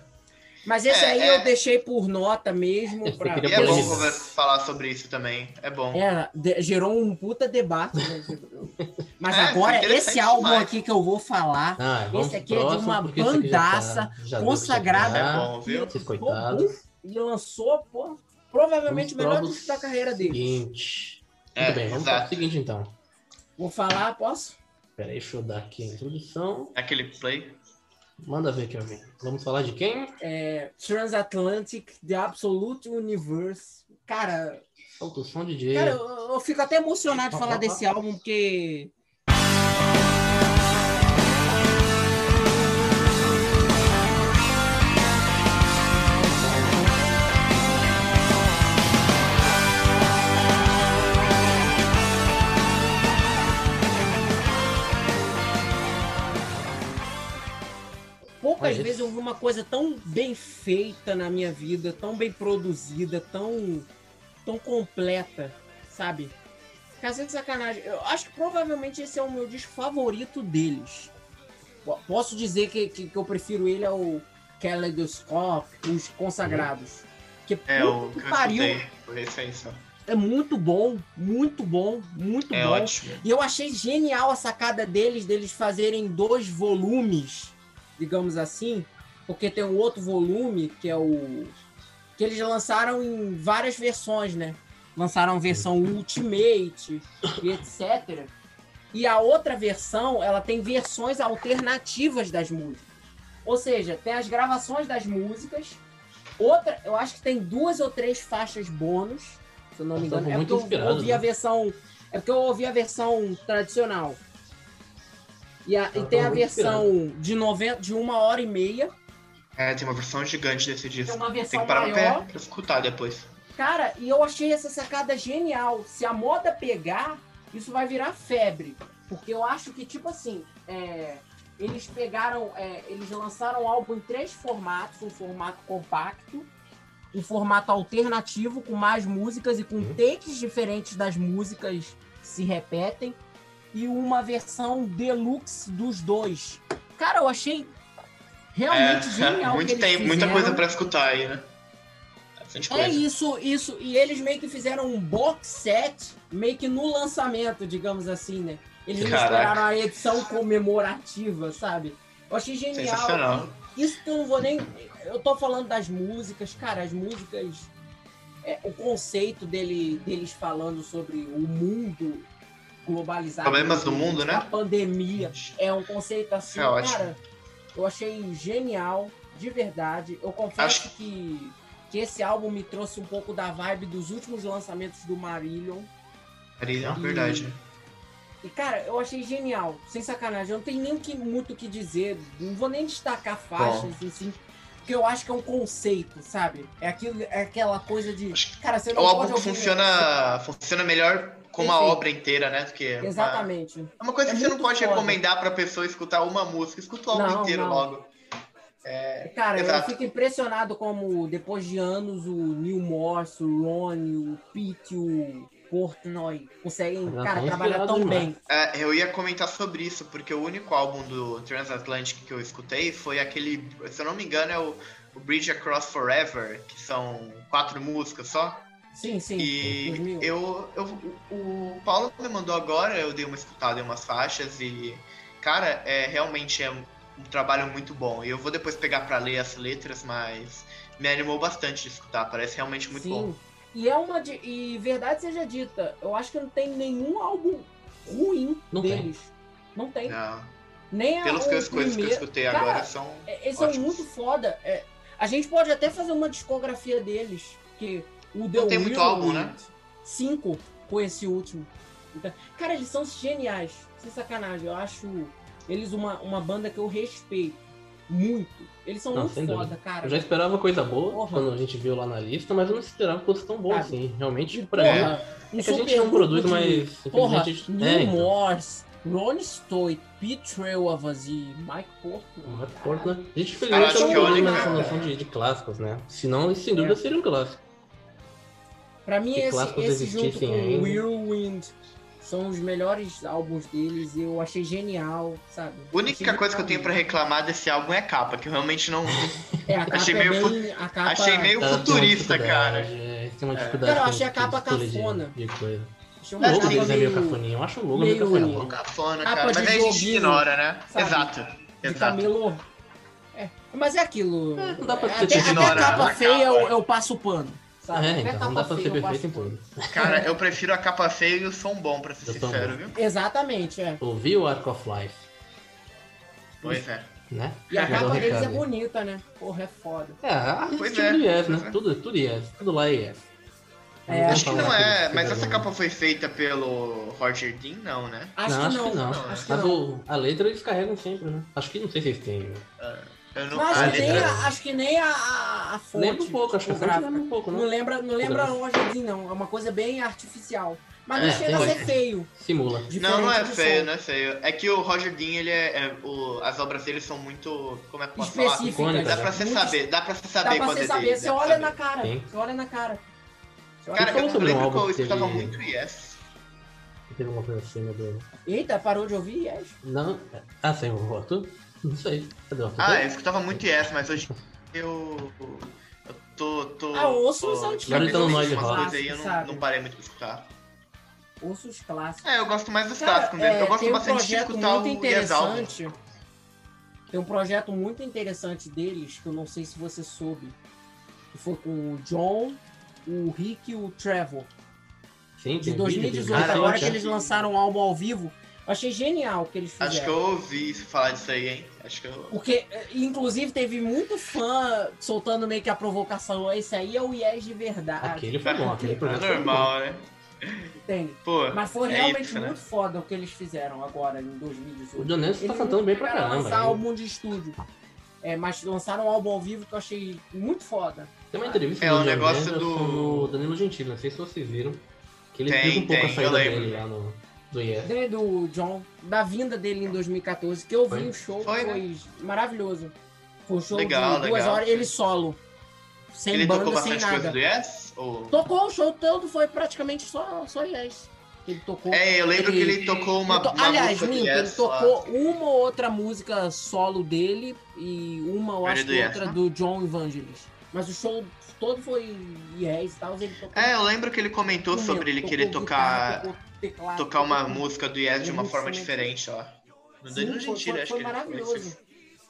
Mas esse É, aí é. eu deixei por nota mesmo. Esse Pra... E é bom falar sobre isso também. É bom. É, de- gerou um puta debate. né? Mas É, agora, esse álbum demais. aqui que eu vou falar, Ah, esse aqui é de uma tá- bandaça consagrada. É bom, viu? Coitados. E lançou, pô, provavelmente o melhor disco da carreira dele. Seguinte. É, Muito bem, vamos para o exato. seguinte então. Vou falar, posso? Pera aí, deixa eu dar aqui a introdução. Aquele play. Manda ver, Kevin. Vamos falar de quem? É, Transatlantic, The Absolute Universe. Cara, Solta o som, DJ. cara eu, eu fico até emocionado de falar desse álbum, porque poucas vezes eu vi uma coisa tão bem feita na minha vida, tão bem produzida, tão, tão completa, sabe? Sem sacanagem. Eu acho que provavelmente esse é o meu disco favorito deles. Po- Posso dizer que, que, que eu prefiro ele ao Kaleidoscope, os consagrados. Que É o que pariu, escutei. É muito bom, muito bom, muito É bom. ótimo. E eu achei genial a sacada deles, deles fazerem dois volumes, digamos assim, porque tem um outro volume que é o. que eles lançaram em várias versões, né? Lançaram a versão Ultimate e etc. E a outra versão, ela tem versões alternativas das músicas. Ou seja, tem as gravações das músicas. Outra, eu acho que tem duas ou três faixas bônus, se eu não me engano. É muito porque eu ouvi a né? versão. É porque eu ouvi a versão tradicional. E, a- e tem a versão de, 90, de uma hora e meia. É, tem uma versão gigante desse Tem disco. uma Tem versão que parar maior. pé pra escutar depois. Cara, e eu achei essa sacada genial. Se a moda pegar, isso vai virar febre. Porque eu acho que, tipo assim, é, eles pegaram, é, eles lançaram o álbum em três formatos: um formato compacto, um formato alternativo com mais músicas e com Uhum. takes diferentes das músicas que se repetem, e uma versão deluxe dos dois. Cara, eu achei realmente genial. o muito tempo, muita coisa pra escutar aí, né? É isso, isso. E eles meio que fizeram um box set, meio que no lançamento, digamos assim, né? Eles Caraca. esperaram a edição comemorativa, sabe? Eu achei genial. Isso que eu não vou nem. Eu tô falando das músicas, cara, as músicas. é, o conceito dele, deles falando sobre o mundo globalizado. Problemas do mundo, A né? pandemia. É um conceito assim, É cara. Eu achei genial, de verdade. Eu confesso Acho- que, que esse álbum me trouxe um pouco da vibe dos últimos lançamentos do Marillion. Marília, E- verdade. E, cara, eu achei genial. Sem sacanagem. Eu não tenho nem que- muito o que dizer. Não vou nem destacar faixas, assim. Porque eu acho que é um conceito, sabe? É, aquilo, é aquela coisa de. Cara, você O não pode álbum ouvir- funciona, funciona melhor como a Perfeito. obra inteira, né? Do que uma- Exatamente. É uma coisa É que você não pode foda. recomendar pra pessoa escutar uma música. Escuta o álbum Não, inteiro não. logo. Cara, eu Exato. fico impressionado como, depois de anos, o Neil Morse, o Ronnie, o Pete, o Portnoy conseguem, cara, tá trabalhar tão demais. bem. É, eu ia comentar sobre isso, porque o único álbum do Transatlantic que eu escutei foi aquele, se eu não me engano, é o, o Bridge Across Forever, que são quatro músicas só. Sim, sim. E 2000. eu, eu, o Paulo me mandou agora, eu dei uma escutada em umas faixas e, cara, é realmente é um trabalho muito bom. E eu vou depois pegar pra ler as letras, mas me animou bastante de escutar, parece realmente muito Sim. bom. E é uma. de- E verdade seja dita, eu acho que não tem nenhum álbum ruim Não tem. deles. Não tem. Não, Nem a, pelos que o as coisas que eu primeiro- escutei Cara, agora são. É, Eles são Ótimos. muito foda. É, a gente pode até fazer uma discografia deles. Que o The Não tem muito álbum, né? Cinco com esse último. Então, cara, eles são geniais. Sem sacanagem. Eu acho eles uma, uma banda que eu respeito muito. Eles são Não, muito foda, dúvida. cara. Eu já esperava coisa boa Porra. quando a gente viu lá na lista, mas eu não esperava fosse tão Sabe? assim. Realmente, pra mim. porra, um É que a gente não produz, mas Porra, a gente. Neil É, então. Morse, Ron Stoit, Pete Trail of Us e Mike Portman. Porco, né? A gente acho não produz única- mais essa noção de, de clássicos, né? Senão, isso sem dúvida É. seria um clássico. Pra mim, Que esse, clássicos esse junto com existissem ainda. Whirlwind, São os melhores álbuns deles e eu achei genial, sabe? A única Achei coisa que eu tenho pra genial. reclamar desse álbum é a capa, que eu realmente não. É, a capa achei é meio fu- bem, a capa, achei meio Tá, tem uma futurista, cara. é, tem uma dificuldade. Cara, eu achei a capa estilo de- cafona. De coisa. Achei O É, logo deles é meio. Eu acho o logo meio meio- cafoninho. Cafona, Capa cara. Mas aí a gente ignora, né? sabe? Exato. de Exato. camelô. É, mas é aquilo. É, não dá pra até, você até a capa a feia capa. eu, eu passo o pano. Sabe? É, então, não capa dá pra ser perfeito em tudo. Cara, eu prefiro a capa feia e o som bom, pra ser Eu sincero, viu? Exatamente, é. Ouvi o Arc of Life, Pois é. né? E a capa deles é bonita, né? Porra, é foda. É, a Pois estilo é, né? é. Tudo, tudo Yes. Tudo lá é Yes. É, Acho que não é, que mas essa capa foi feita pelo Roger Dean, não, né? Acho, não, que, acho que não. Acho que Mas não. o- a letra eles carregam sempre, né? Acho que não sei se eles têm. Eu não, Não, acho, a que nem, acho que nem a, a, a fonte. Lembra um pouco, acho que a fonte tipográfica. lembra um pouco, Não né? lembra, não lembra. Roger Dean, não. É uma coisa bem artificial. Mas não É, chega a ser hoje. feio. Simula. Não, não é feio, som. não é feio. É que o Roger Dean, ele é. é- o- as obras dele são muito. Como é que eu posso falar? Específicas. Icônica, Dá né? pra você Muito- saber, dá pra você Dá saber pra quando você é saber, você dá pra olha saber. na cara. Sim. Você olha na cara. Você Cara, falou eu sobre um lembro que eu que escutava teve- muito Yes. Teve alguma coisa assim, meu Deus. Eita, parou de ouvir? Yes. Não. Ah, sim, o Arthur? Não sei. Cadê o Arthur? Ah, eu escutava muito Yes, mas hoje eu. Eu tô. tô Ah, ouço os antigos. Rock. aí eu não, não parei muito pra escutar. Ouço os clássicos. É, eu gosto mais dos Cara, clássicos dele. é, eu gosto um bastante de escutar muito o interessante. Tem um projeto muito interessante deles, que eu não sei se você soube. Que foi com o John, o Rick e o Trevor. Sim, De tem 2018, vídeo, tem agora que eles lançaram um álbum ao vivo. Eu achei genial o que eles fizeram. Acho que eu ouvi falar disso aí, hein? Acho que eu. Porque, eh, inclusive, teve muito fã soltando meio que a provocação. Esse aí é o Yes de verdade. Aquele foi bom, aquele É projeto foi bom. normal, né? Entende? Pô, Mas foi é realmente isso, né? muito foda o que eles fizeram agora, em O 2018. John Lennon tá cantando bem pra caramba. lançar hein? álbum de estúdio. É, mas lançaram um álbum ao vivo que eu achei muito foda. Tem uma entrevista É, do o negócio Lennon do- com o Danilo Gentili, não sei se vocês viram. Que ele Tem, um pouco tem, a saída dele lá no do Yes. Desde do John, da vinda dele em 2014, que eu vi o show, Foi, foi, né? maravilhoso. Foi um show Legal, de duas legal. horas, ele solo. Sem Ele banda, tocou sem bastante coisa nada. do Yes? Ou... Tocou o show todo, foi praticamente só, só Yes. Ele tocou. É, eu lembro que ele tocou uma, Ele to- uma Aliás, música ele Yes lá. tocou uma ou outra música solo dele e uma, eu Ele acho do que Yes, outra né? do John Evangelist. Mas o show todo foi Yes e tal, ele tocou. É, eu lembro que ele comentou sobre ele tocou querer guitarra, tocar, teclado, tocar uma tocou- música do Yes de uma forma diferente. diferente, ó. No Sim, foi- foi- acho foi que ele maravilhoso. fez.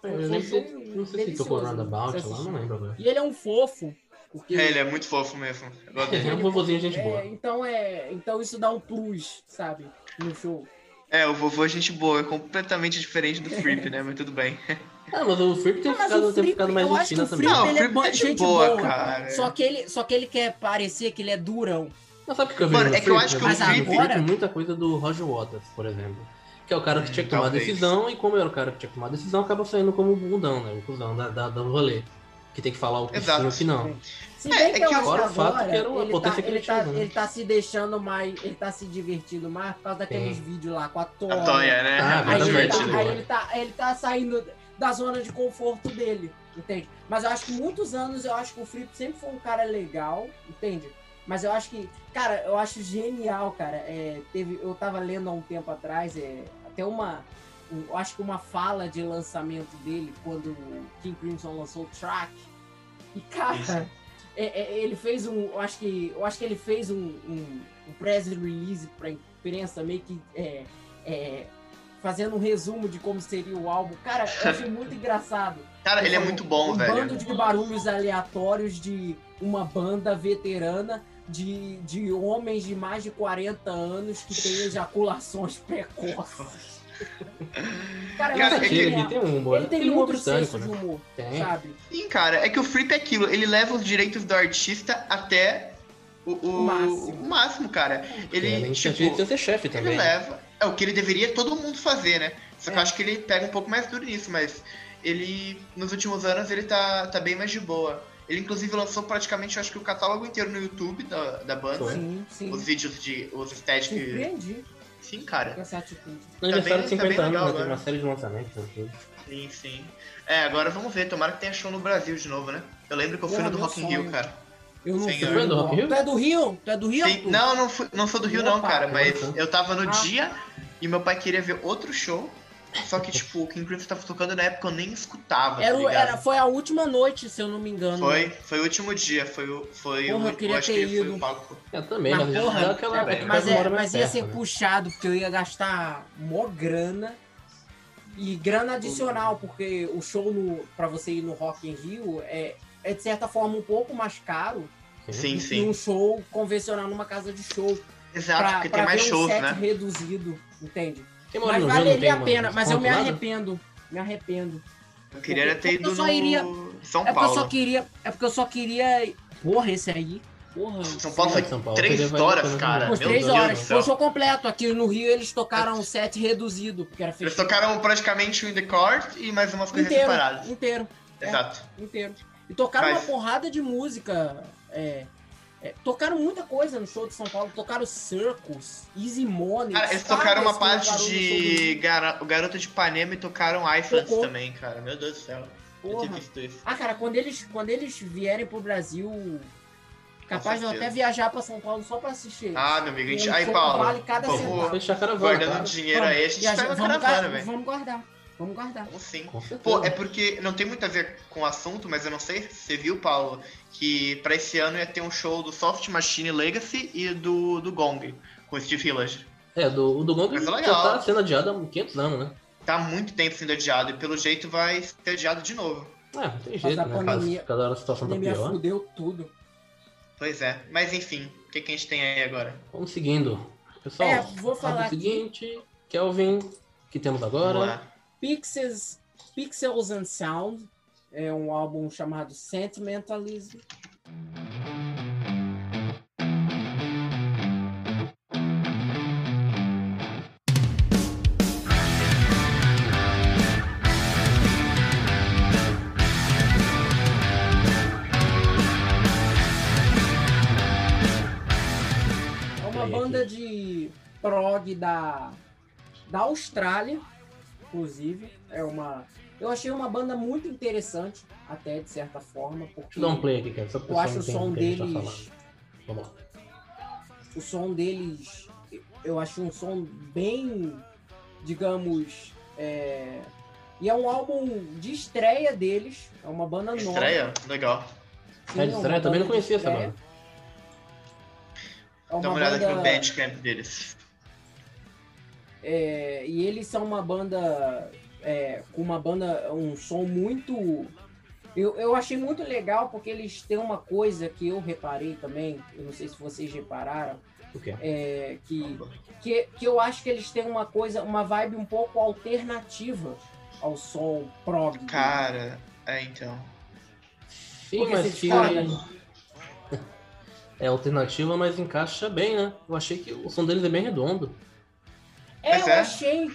Foi- Eu foi nem sei, show não sei se tocou Roundabout lá, não lembro agora. E ele é um fofo. Porque É, ele é muito fofo mesmo. É, dele. é um vovozinho gente boa. É, então é, então isso dá um plus, sabe, no show. É, o vovô é gente boa, é completamente diferente do Fripp, né? Mas tudo bem. Ah, mas o Fripp tem mas ficado, tem ficado mais eu de acho que China o também. Fripp, Não, o ele é é de gente boa, boa. cara. Só que ele, só que ele quer parecer que ele é durão. Mas sabe o que eu Mano, vejo no é que eu acho que o no Fripp- Fripp muita coisa do Roger Waters, por exemplo. Que é o cara que tinha que tomar a talvez. decisão, e como era o cara que tinha que tomar a decisão, acaba saindo como o bundão, né? O cuzão da, da, do rolê. Que tem que falar o que sim Exato. o que não. Se É, bem é que eu que que o fato agora que era uma ele, tá, potência ele, tá, criativa, né? ele tá se deixando mais, ele tá se divertindo mais por causa daqueles Sim. vídeos lá com a Toya. A Toya, né? Ah, Aí, ele tá, né? aí ele, tá, ele tá saindo da zona de conforto dele, entende? Mas eu acho que muitos anos eu acho que o Fripp sempre foi um cara legal, entende? Mas eu acho que, cara, eu acho genial, cara. É, teve, eu tava lendo há um tempo atrás, é, até uma, um- eu acho que uma fala de lançamento dele quando o King Crimson lançou o Track. E cara, é- é, ele fez um, eu acho que, eu acho que ele fez um, um, um press release pra imprensa meio que é, é, fazendo um resumo de como seria o álbum. Cara, eu achei muito engraçado. Cara, ele é muito bom, um velho. bando de barulhos aleatórios de uma banda veterana de, de homens de mais de 40 anos que têm ejaculações precoces. Cara, Cara, é que- Ele, tem um humor, Ele tem humor muito britânico, senso de né? humor, Tem. sabe? Sim, cara, é que o Fripp é aquilo, ele leva os direitos do artista até o, o, O máximo. o máximo, cara. Ele, Ele tipo, precisa ser chefe ele também. leva. É o que ele deveria todo mundo fazer, né? Só que É. eu acho que ele pega um pouco mais duro nisso, mas ele, nos últimos anos, ele tá, tá bem mais de boa. Ele, inclusive, lançou praticamente, eu acho que o catálogo inteiro no YouTube da, da banda. Sim, sim. Os vídeos de. Os estéticos. Surpreendi Sim, com cara. essa atitude. No aniversário Tá de bem- tá 50 bem anos, legal né? Tem uma série de lançamentos. né, tudo. Sim, sim. É, agora vamos ver. Tomara que tenha show no Brasil de novo, né? Eu lembro que eu fui Porra, no do Rock in Rio, cara. Eu não Senhor. fui. Foi do Rio? Tu é do Rio? Tu é do Rio? Sim, não, não, fui- não sou do Rio, não, Opa, cara, mas eu tava no Ah. dia e meu pai queria ver outro show. Só que, tipo, o King Crimson tava tocando na época eu nem escutava, Era, tá o- ligado? era, foi a última noite, se eu não me engano. Foi, foi o último dia, foi o. Foi Porra, o. eu queria acho ter que ido. Eu também, Mas, mas, porra, é aquela, é, é, Mas, é, mas ia ser né? puxado, porque eu ia gastar mó grana. E grana adicional, porque o show no, pra você ir no Rock in Rio é, é de certa forma um pouco mais caro Sim, sim. um show convencional numa casa de show. Exato, pra, porque pra tem mais um shows, set né? reduzido, entende? Mas valeria tem a pena, mas eu me arrependo. Me arrependo. Eu queria ter porque ido eu só no iria- São É porque eu só Paulo. queria. É porque eu só queria. Porra, esse aí. Porra. São Paulo foi São Paulo, três horas, cara. Foi três Deus horas. Foi o show completo. Aqui no Rio eles tocaram um set reduzido, porque era Eles tocaram praticamente o In The Court e mais umas coisas inteiro, separadas. inteiro, é. Exato. inteiro. E tocaram Mas- uma porrada de música. é, é, tocaram muita coisa no show de São Paulo. Tocaram Circus, Easy Money. Cara, eles tocaram uma parte de o Garoto de Ipanema e tocaram Tocou. também, cara. Meu Deus do céu. Eu Porra. tinha visto isso. Ah, cara, quando eles, quando eles vierem pro Brasil, capaz de eu até viajar pra São Paulo só pra assistir. Ah, meu amigo, a gente... Aí, Paulo, vale cada por centavo. guardando cara. dinheiro aí, a gente pega a vamos, caravana, velho. vamos guardar. Vamos guardar. Vamos sim. Com certeza. Pô, é porque não tem muito a ver com o assunto, mas eu não sei se você viu, Paulo, que pra esse ano ia ter um show do Soft Machine Legacy e do, do Gong, com o Steve Village. É, do, o do Gong Mas é já legal. tá sendo adiado há 500 anos, né? Tá há muito tempo sendo adiado e pelo jeito vai ser adiado de novo. É, não tem Mas jeito, a né? pandemia- Cada, cada hora a situação A tá pandemia pior. fudeu tudo. Pois é. Mas enfim, o que, que a gente tem aí agora? Vamos seguindo. Pessoal, É, vou falar o aqui. seguinte, Kelvin, o que temos Vamos agora? Pixels, Pixels and Sound é um álbum chamado Sentimentalism. É uma banda de prog da, da Austrália, inclusive. É uma. Eu achei uma banda muito interessante, até de certa forma, porque Deixa eu dar um play aqui, cara, só eu acho o som tá deles. falando. Vamos lá. O som deles. Eu acho um som bem. Digamos. é, E é um álbum de estreia deles. É uma banda nova. Estreia? Legal. Sim, É de estreia, também não banda conhecia essa estreia. banda. É uma Dá uma olhada aqui no banda- Bandcamp deles. É, e eles são uma banda é, com uma banda, um som muito. Eu, eu achei muito legal porque eles têm uma coisa que eu reparei também, eu não sei se vocês repararam, O quê? é, que, que, que eu acho que eles têm uma coisa, uma vibe um pouco alternativa ao som prog. deles. Cara, é então. Sim, Porque mas você que... fala- É alternativa, mas encaixa bem, né? Eu achei que o som deles é bem redondo. É, eu é. achei.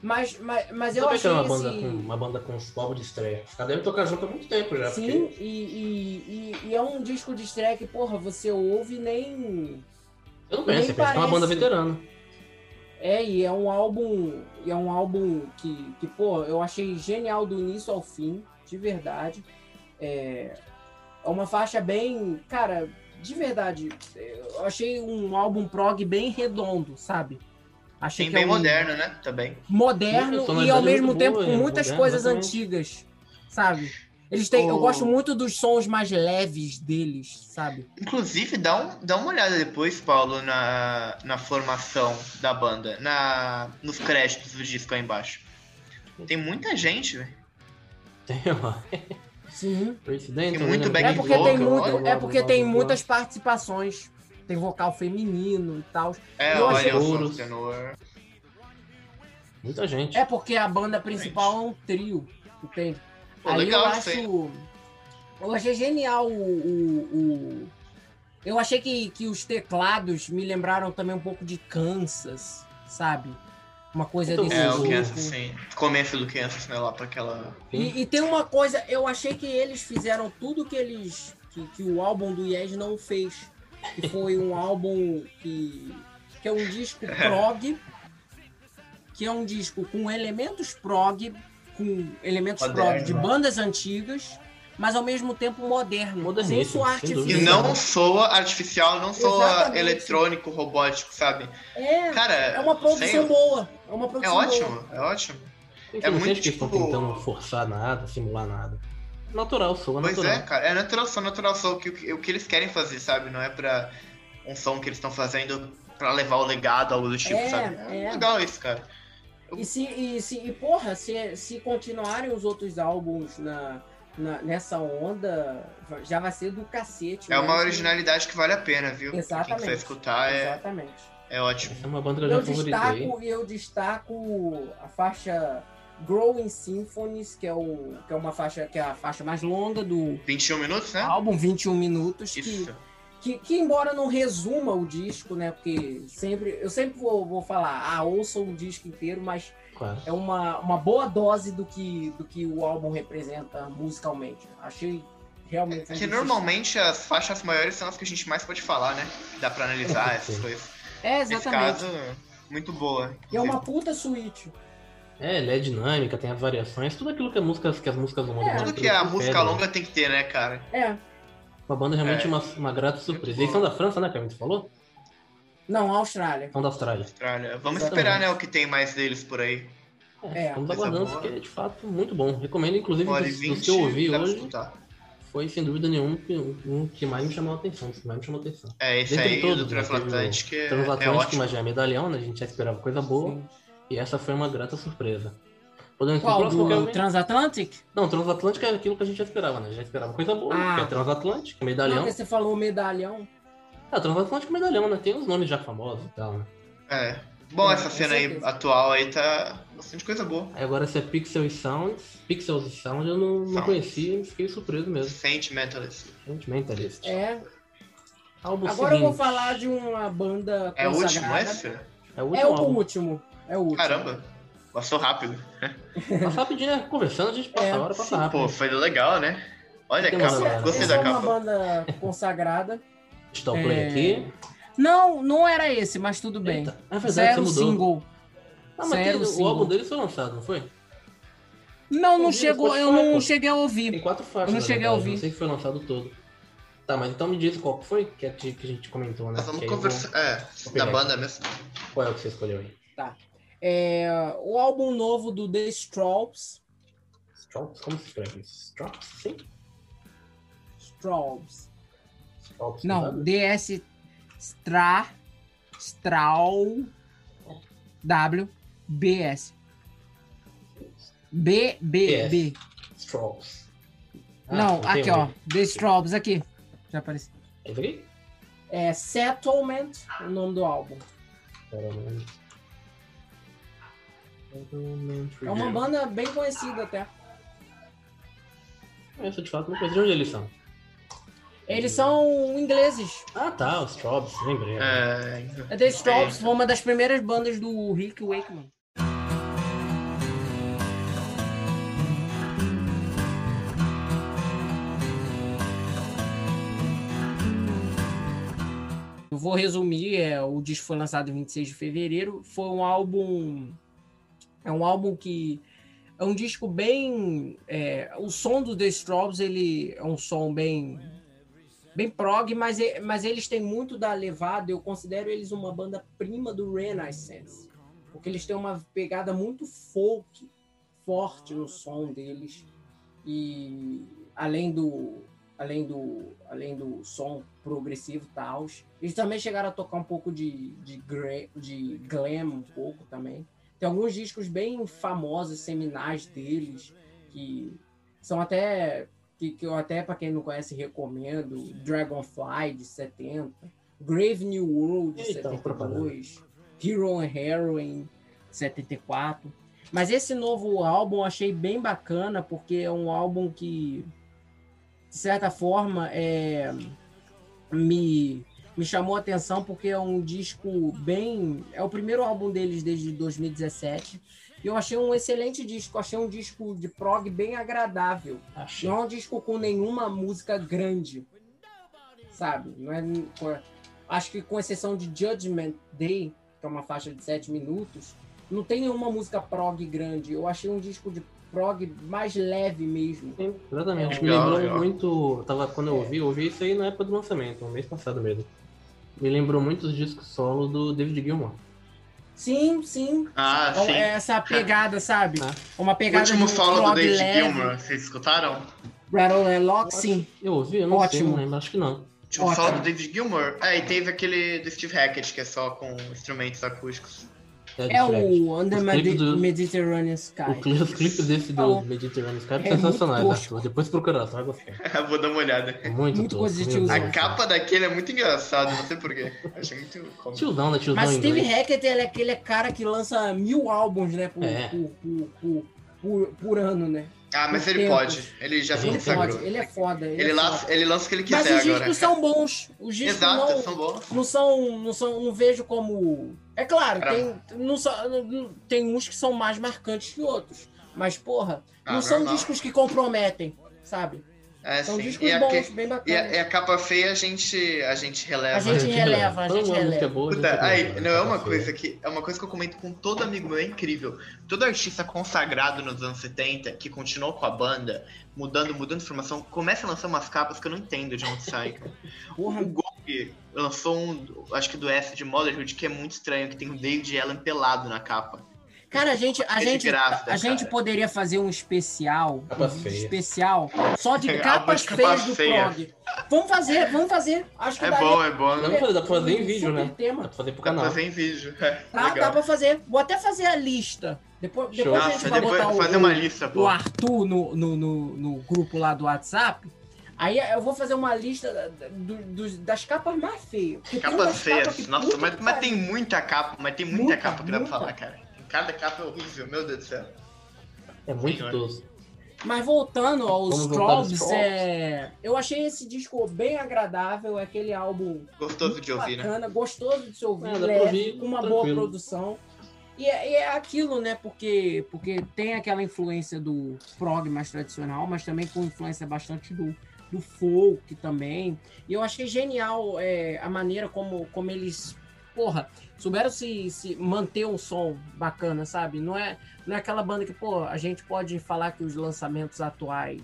Mas, mas, mas eu que achei uma banda, esse... com, uma banda com os povos de estreia. Os caras devem tocar junto há muito tempo já. Sim, porque- e, e, e, e é um disco de estreia que, porra, você ouve e nem. Eu não penso, Nem penso que é uma banda veterana. É, e é um álbum. E é um álbum que, que, pô, eu achei genial do início ao fim, de verdade. É, é uma faixa bem. Cara, de verdade, eu achei um álbum prog bem redondo, sabe? Achei Sim, que é bem um moderno, né? Também. moderno Sim, e ao é mesmo muito tempo boa, com é muitas moderno, coisas exatamente. antigas, sabe? Eles têm, eu O- gosto muito dos sons mais leves deles, sabe? Inclusive, dá, um, dá uma olhada depois, Paulo, na, na formação da banda, na, nos créditos do disco aí embaixo. Tem muita gente, velho. Tem uma Sim. Tem muito É back porque tem vocal, muito, olha, é porque tem muitas participações. Tem vocal feminino e tal. É, Eu olha achei- o do tenor. Muita gente. É porque a banda principal é um trio, entende? Pô, Aí legal eu acho. Eu achei genial o. o- o- Eu achei que, que os teclados me lembraram também um pouco de Kansas, sabe? Uma coisa Muito desse É, Sim. o tipo. Kansas, sim. Começo do Kansas, né? Lá pra aquela. E, e tem uma coisa, eu achei que eles fizeram tudo que eles. que, que o álbum do Yes não fez. Que foi um álbum que. que é um disco prog. Que é um disco com elementos prog, com elementos prog de Moderno. bandas antigas, mas ao mesmo tempo moderno, sem soar sem dúvida. E artificial. não soa artificial, não soa Exatamente. eletrônico, robótico, sabe? É, Cara, é uma produção sem- boa. É uma É produção boa. ótimo, é ótimo. É não muito, sente que estão tipo- tentando forçar nada, simular nada. Natural, soa Pois natural. é, cara. É natural som, natural som. O que, o que eles querem fazer, sabe? Não é pra um som que eles estão fazendo pra levar o legado, algo do tipo, É, sabe? é. legal isso, cara. E se, e se, e porra, se, se continuarem os outros álbuns na, na- nessa onda, já vai ser do cacete. É né? uma originalidade que vale a pena, viu? Quem Exatamente. quiser escutar é, Exatamente. é ótimo. É uma banda que eu Eu já destaco, eu destaco a faixa Growing Symphonies, que é, o, que é uma faixa que é a faixa mais longa do 21 minutos, né? álbum, 21 minutos, que, Isso. que, que embora não resuma o disco, né? Porque sempre eu sempre vou, vou falar, ah, ouçam o disco inteiro, mas Claro. é uma, uma boa dose do que, do que o álbum representa musicalmente. Achei realmente. um Que normalmente as faixas maiores são as que a gente mais pode falar, né? Dá pra analisar essas Sim. coisas. É, Nesse exatamente. caso, muito boa. E é uma puta suíte. É, ele é dinâmica, tem as variações, tudo aquilo que, as músicas, que as músicas longas É. Tudo que a música né? longa tem que ter, né, cara? É. Uma banda realmente É. uma, uma grata surpresa. Eles são da França, né, Kevin? Tu falou? Não, Austrália. São da Austrália. Austrália. Vamos Exatamente. esperar, né, o que tem mais deles por aí. É, É, estamos coisa aguardando, boa. porque é de fato muito bom. Recomendo, inclusive, dos, que eu ouvi hoje, escutar. foi sem dúvida nenhuma um, um que mais me chamou a atenção. Que mais me chamou a atenção. É, esse Dentre aí todos, do né, Transatlântico é, é Transatlântico, mas já é medalhão, né? A gente já esperava coisa boa. Sim. E essa foi uma grata surpresa. Podemos Qual? próximo, Do? Transatlantic? Não, Transatlântico é aquilo que a gente já esperava, né? Já esperava coisa boa, Ah. que é Transatlântico, Não, medalhão. porque você falou medalhão. Ah, Transatlântico medalhão, né? Tem uns nomes já famosos e tal, né? É. Bom, É, essa cena aí atual aí tá bastante coisa boa. Aí agora esse é Pixel e Sounds. Pixels e Sound eu não, não Sounds. conhecia e fiquei surpreso mesmo. Sentimentalist. Sentimentalist. É. Agora eu vou seguinte. falar de uma banda É o último consagrada. esse? É o último É o álbum. último. É o último. Caramba. Passou rápido. Passa rapidinho, né? Conversando, a gente passa É, a hora, passa rápido. Pô, foi legal, né? Olha a Tem capa. Gostei da é uma capa. banda consagrada. Deixa eu dar o play É, aqui. Não, não era esse, mas tudo bem. Eita, é verdade, era o você mudou. single. Ah, mas Zero tem- o álbum deles foi lançado, não foi? Não, não chegou, eu não pô. cheguei a Tem ouvir. quatro faixas, Eu não cheguei a verdade, ouvir. Não sei que foi lançado todo. Tá, mas então me diz qual foi que a gente, que a gente comentou, né? Nós vamos conversar. É, da banda mesmo. Qual é o que você escolheu aí? É, o álbum novo do The Straubs. Strops? Como se escreve? Strops? Sim? Straubs. Strops? Não? DS Stra Strau W B S. B B B. Strops. Ah, Não, aqui ó. The Straubs aqui. Já apareceu. É? É Settlement, o nome do álbum. Mano. É uma banda bem conhecida até. Essa de fato não conheço de onde eles são. Eles são ingleses. Ah tá, os Strops, lembrei. É, É The Straubs, foi uma das primeiras bandas do Rick Wakeman. Eu vou resumir, é, o disco foi lançado em 26 de fevereiro, foi um álbum é um álbum que é um disco bem é, o som do The Straubs, ele é um som bem bem prog, mas, mas eles têm muito da levada. Eu considero eles uma banda prima do Renaissance, porque eles têm uma pegada muito folk, forte no som deles e além do além do além do som progressivo tal, eles também chegaram a tocar um pouco de de, de glam um pouco também. Tem alguns discos bem famosos, seminais deles que são até que, que eu até, para quem não conhece, recomendo. Dragonfly, de 70. Grave New World, de Eita, 72. Hero and Heroine, 74. Mas esse novo álbum eu achei bem bacana, porque é um álbum que, de certa forma, é, me, me chamou a atenção, porque é um disco bem... É o primeiro álbum deles desde 2017. E eu achei um excelente disco. Achei um disco de prog bem agradável. Achei. Não é um disco com nenhuma música grande, sabe? Não é, acho que com exceção de Judgment Day, que é uma faixa de 7 minutos, não tem nenhuma música prog grande. Eu achei um disco de prog mais leve mesmo. Sim, exatamente. É, Me legal, lembrou legal. muito. Tava, quando eu ouvi, eu ouvi isso aí na época do lançamento, no mês passado mesmo. Me lembrou muito os discos solo do David Gilmour. Sim, sim. Ah, Então, sim. é essa pegada, sabe? Ah. Uma O pegada último de um solo do David leve. Gilmour, vocês escutaram? Rattle and Lock, sim. Eu ouvi, eu não sei, Ótimo. não lembro, acho que não. Tinha um Ótimo. solo do David Gilmour. Ah, e teve aquele do Steve Hackett, que é só com instrumentos acústicos. É diferente. o Under Medi- do- Mediterranean Sky. O cli- Os clipes desse do Falou. Mediterranean Sky É são sensacionais, muito Arthur. Depois procura, você vai gostar. Vou dar uma olhada. É muito, Muito coisa de tiozão. A capa daquele é muito engraçado, não sei porquê. Achei muito cômico. Tiozão, né? Tiozão Mas Steve. Hackett, ele é aquele cara que lança mil álbuns, né? Por, É. por, por, por, por- por ano, né? Ah, mas ele tempos. pode. Ele já se Ele consagrou. pode, ele é foda. Ele, Ele é lança, foda. ele lança o que ele Mas quiser os discos agora. são bons. Os discos Exato, não, são bons. não são, não são, não vejo como. É claro, tem, não tem uns que são mais marcantes que outros. Mas, porra, Ah, não são discos que comprometem, sabe? É, São sim. discos E a, bons, que- bem e, a, bacanas. e a capa feia a gente, a gente releva. A gente releva, a gente música releva. boa, gente Puta, aí, não é uma coisa que. É uma coisa que eu comento com todo amigo meu, é incrível. Todo artista consagrado nos anos 70, que continuou com a banda, mudando, mudando informação, começa a lançar umas capas que eu não entendo de onde sai. O Gong lançou um, acho que do S de Motherhood, que é muito estranho, que tem o David Allen pelado na capa. Cara, a gente, a Ele gente, grávida, a gente cara. poderia fazer um especial, Capa um feia. especial, só de capas capa feias do feia. prog. Vamos fazer, vamos fazer. Acho que É daria bom, é bom. Dá Né? pra fazer, dá pra fazer em vídeo, né? tema. Dá pra fazer pro Dá pra canal. fazer em vídeo. É, Tá, dá pra fazer. Vou até fazer a lista. Depois, Show. depois a gente Nossa, vai depois botar o, fazer uma lista, o pô. Arthur no, no, no, no grupo lá do WhatsApp. Aí eu vou fazer uma lista do- dos- das capas mais feias. Capas feias. capas que, Nossa, mas, mas tem muita capa, mas tem muita, Muita, capa que dá pra falar, cara. Cada capa é horrível, meu Deus do céu. É muito Senhor. tosco. Mas voltando aos Strobes, é... eu achei esse disco bem agradável, é aquele álbum Gostoso de ouvir, né? bacana, gostoso de se ouvir, É, leve, ouvir com uma tranquilo. boa produção. E é, e é aquilo, né? Porque, porque tem aquela influência do prog mais tradicional, mas também com influência bastante do, do folk também. E eu achei genial é, a maneira como, como eles, porra, souberam se, se manter um som bacana, sabe? Não é, não é aquela banda que, pô, a gente pode falar que os lançamentos atuais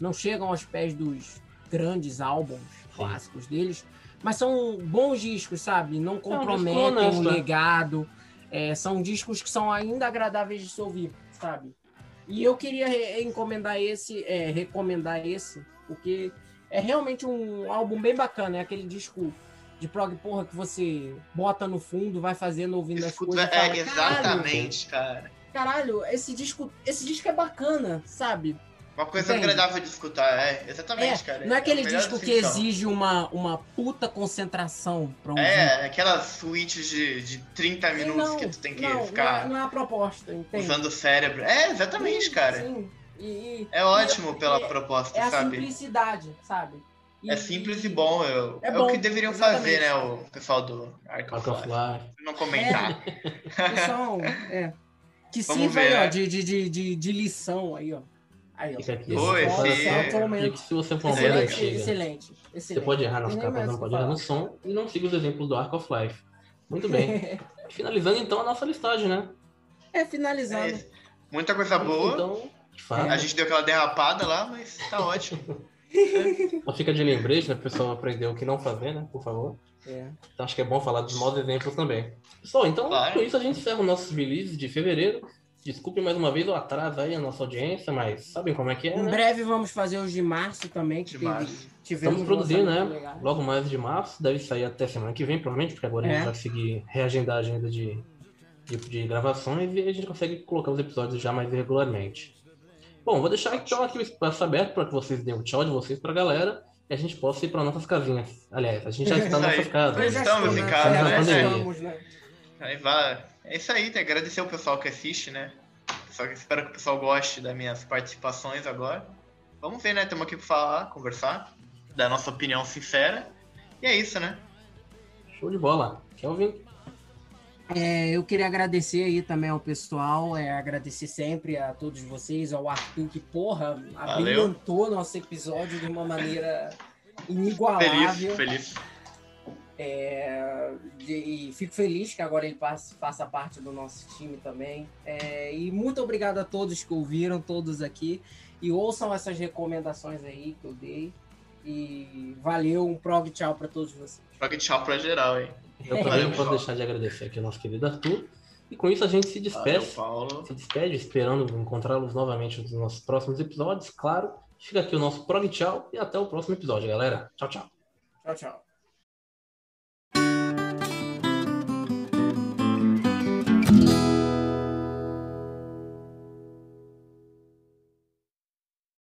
não chegam aos pés dos grandes álbuns clássicos deles, mas são bons discos, sabe? Não comprometem o né? legado. É, são discos que são ainda agradáveis de se ouvir, sabe? E eu queria encomendar esse, é, recomendar esse, porque é realmente um álbum bem bacana. É aquele disco de prog, porra, que você bota no fundo, vai fazendo, ouvindo as Escuta, coisas. e é, fala, "Caralho, exatamente, cara. Caralho, esse disco, esse disco é bacana, sabe? Uma coisa Entende? agradável de escutar, é, exatamente, É, cara. não é aquele a melhor disco que exige uma, uma puta concentração pra ouvir. É, aquelas suítes de, de 30 minutos Não, que tu tem que não, ficar Não é, não é a proposta, entende? usando o cérebro. É, exatamente, Sim, cara. Sim. E, e É ótimo pela é- proposta, é a sabe? simplicidade, sabe? E- É simples e bom. Eu, É é, bom, o que deveriam exatamente. fazer, né, o pessoal do Arc Arc of of Life. Life. Não comentar. Que são, é, que Vamos sirva ver, aí, ó, né? de, de, de, de, de lição aí, ó. Aí, ó. Fica aqui. Esse. E que se você for Excelente, antiga, excelente, você excelente. pode errar nas capas, não que pode errar no falar. som. E não siga os exemplos do Arc of Life. Muito bem. Finalizando então a nossa listagem, né? É, finalizando. É, muita coisa boa. Então, de fato, A gente deu aquela derrapada lá, mas tá ótimo. só fica de lembrete, né? O pessoal aprender o que não fazer, né? Por favor. É. Então acho que é bom falar dos maus exemplos também. Pessoal, então Claro. com isso a gente encerra os nossos releases de fevereiro. Desculpe mais uma vez o atraso aí a nossa audiência, mas sabem como é que é, Em né? breve vamos fazer os de março também, que De teve- março. tivemos Estamos produzindo, né? Logo mais de março, deve sair até semana que vem, provavelmente, porque agora a É. gente vai seguir reagendar a agenda de, de, de gravações e a gente consegue colocar os episódios já mais regularmente. Bom, vou deixar então aqui o espaço aberto para que vocês deem o tchau de vocês para a galera e a gente possa ir para nossas casinhas. Aliás, a gente já está nas nossas casas. Já Estamos estou, em né? casa, Já né? estamos, né? Aí vai. É isso aí, tem que agradecer o pessoal que assiste, né? Só que espero que o pessoal goste das minhas participações agora. Vamos ver, né? Estamos aqui para falar, conversar, dar nossa opinião sincera. E é isso, né? Show de bola. Kelvin, É, eu queria agradecer aí também ao pessoal, é, agradecer sempre a todos vocês, ao Arthur, que, porra, abrilhantou nosso episódio de uma maneira Feliz, inigualável. feliz. É, de- e fico feliz que agora ele passe- faça parte do nosso time também. É, e muito obrigado a todos que ouviram, todos aqui. E ouçam essas recomendações aí que eu dei. E valeu, um prog tchau para todos vocês. Joga tchau pra geral, hein? Eu também Valeu, não posso deixar de agradecer aqui ao nosso querido Arthur. E com isso a gente se Valeu, despede. Paulo. Se despede, esperando encontrá-los novamente nos nossos próximos episódios. Claro, fica aqui o nosso prog tchau e até o próximo episódio, galera. Tchau, tchau. Tchau, tchau.